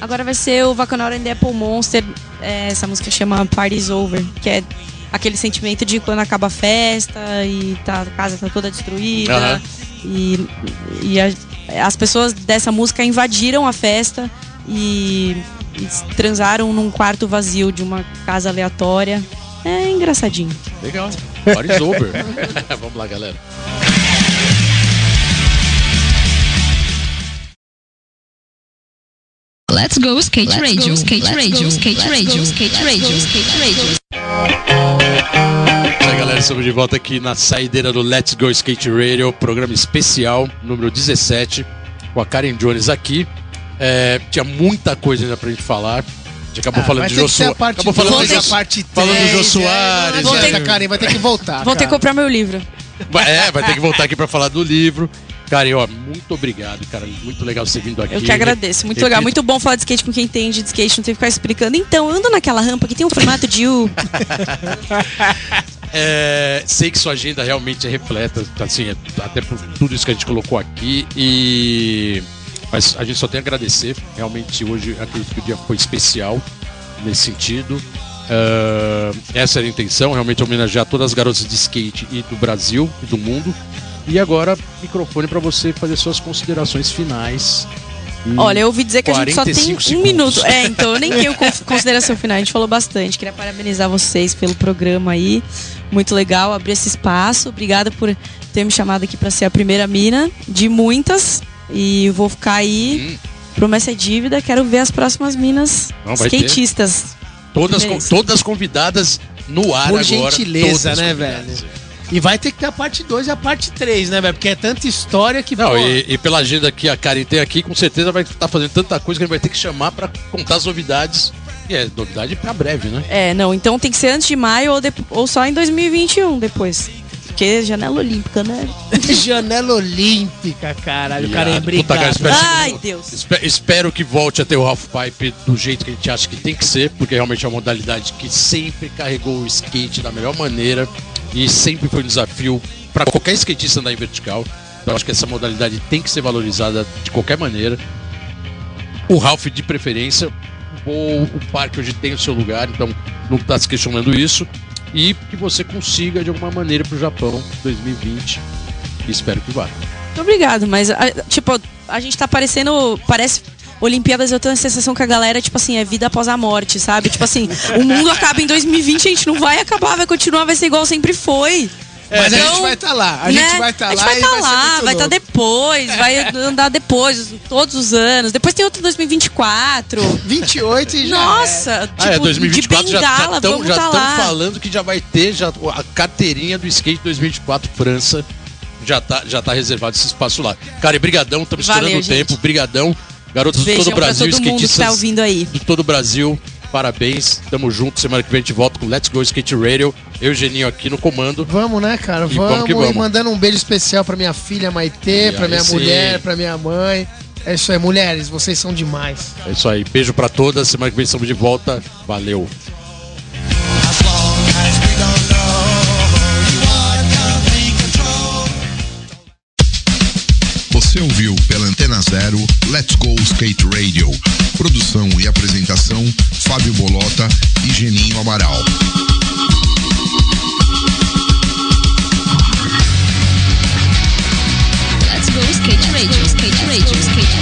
Agora vai ser o Bacanora and the Apple Monster. é, essa música chama Party's Over, que é aquele sentimento de quando acaba a festa e tá, a casa tá toda destruída. E, e a- as pessoas dessa música invadiram a festa e, e transaram num quarto vazio de uma casa aleatória. É engraçadinho. Legal. Party's over. <laughs> vamos lá, galera. Let's go skate radio, skate radio, skate radio, skate radio, skate radio. Aí, galera, estamos de volta aqui na saideira do Let's Go Skate Radio, programa especial, número 17, com a Karen Jones aqui. É, tinha muita coisa ainda pra gente falar. A gente acabou Ah, falando de ter parte Acabou falando a Jô- parte falando do Soares. É, não adianta, é. Karen, vai ter que voltar. Vou ter que comprar meu livro. Vai- É, vai ter que voltar aqui pra falar do livro. Karen, ó, muito obrigado, cara. Muito legal você vindo aqui. Eu que agradeço. Muito Repito, legal. Muito bom falar de skate com quem entende de skate. Não tem que ficar explicando. Então, eu ando naquela rampa que tem um formato de U. <laughs> É, sei que sua agenda realmente é repleta, assim, é- até por tudo isso que a gente colocou aqui. E mas a gente só tem a agradecer. Realmente hoje acredito que o dia foi especial nesse sentido. Ah, essa era a intenção, realmente homenagear todas as garotas de skate e do Brasil e do mundo. E agora, microfone para você fazer suas considerações finais. Em Olha, eu ouvi dizer que a gente só tem 45 um segundos. minuto. É, <laughs> então eu nem tenho con- consideração final. A gente falou bastante. Queria parabenizar vocês pelo programa aí. Muito legal abrir esse espaço. Obrigada por ter me chamado aqui para ser a primeira mina de muitas. E vou ficar aí. Promessa é dívida. Quero ver as próximas minas Hum. Não, skatistas. Todas, Beleza. todas convidadas no ar Por agora. gentileza, né, velho? E vai ter que ter a parte 2 e a parte 3, né, velho? Porque é tanta história que. Não, pô, e, e pela agenda que a Karen tem aqui, com certeza vai estar fazendo tanta coisa que a gente vai ter que chamar pra contar as novidades. E é novidade pra breve, né? É, não. Então tem que ser antes de maio ou, de- ou só em 2021 depois. Porque janela olímpica, né? <laughs> Janela olímpica, caralho. O cara é. Puta, cara, espero, Ai, Deus. espe- espero que volte a ter o half pipe do jeito que a gente acha que tem que ser, porque realmente é uma modalidade que sempre carregou o skate da melhor maneira e sempre foi um desafio pra qualquer skatista andar em vertical. Então acho que essa modalidade tem que ser valorizada de qualquer maneira. O Ralph de preferência, o, o parque hoje tem o seu lugar, então não está se questionando isso. E que você consiga de alguma maneira pro Japão 2020. E espero que vá. Obrigado, mas tipo, a gente tá parecendo. Parece. Olimpíadas, eu tenho a sensação que a galera, tipo assim, é vida após a morte, sabe? Tipo assim, o mundo acaba em 2020, a gente não vai acabar, vai continuar, vai ser igual sempre foi. Mas a Então, gente vai estar lá. A né? gente vai estar A gente lá vai estar vai lá, vai estar louco. depois, vai andar depois, todos os anos. Depois tem outro 2024. 28 e já. Nossa, tipo, ah, é, 2024 de já bengala, estão vamos já tá tão lá. falando que já vai ter já, a carteirinha do skate 2024 França. Já tá, já tá reservado esse espaço lá. Cara, e brigadão, estamos estourando o tempo. Brigadão. Garotos de Beijão todo o Brasil, pra todo mundo que tá skatistas ouvindo aí. de todo o Brasil. Parabéns, tamo junto. Semana que vem a gente volta com Let's Go Skate Radio. Eu e o Geninho aqui no comando. Vamos, né, cara? E Vamos. vamos que vamos. Mandando um beijo especial pra minha filha Maitê, E pra minha sim. mulher, pra minha mãe. É isso aí, mulheres, vocês são demais. É isso aí. Beijo pra todas. Semana que vem estamos de volta. Valeu. Antena Zero Let's Go Skate Radio. Produção e apresentação Fábio Bolota e Geninho Amaral. Let's go skate radio, skate radio, skate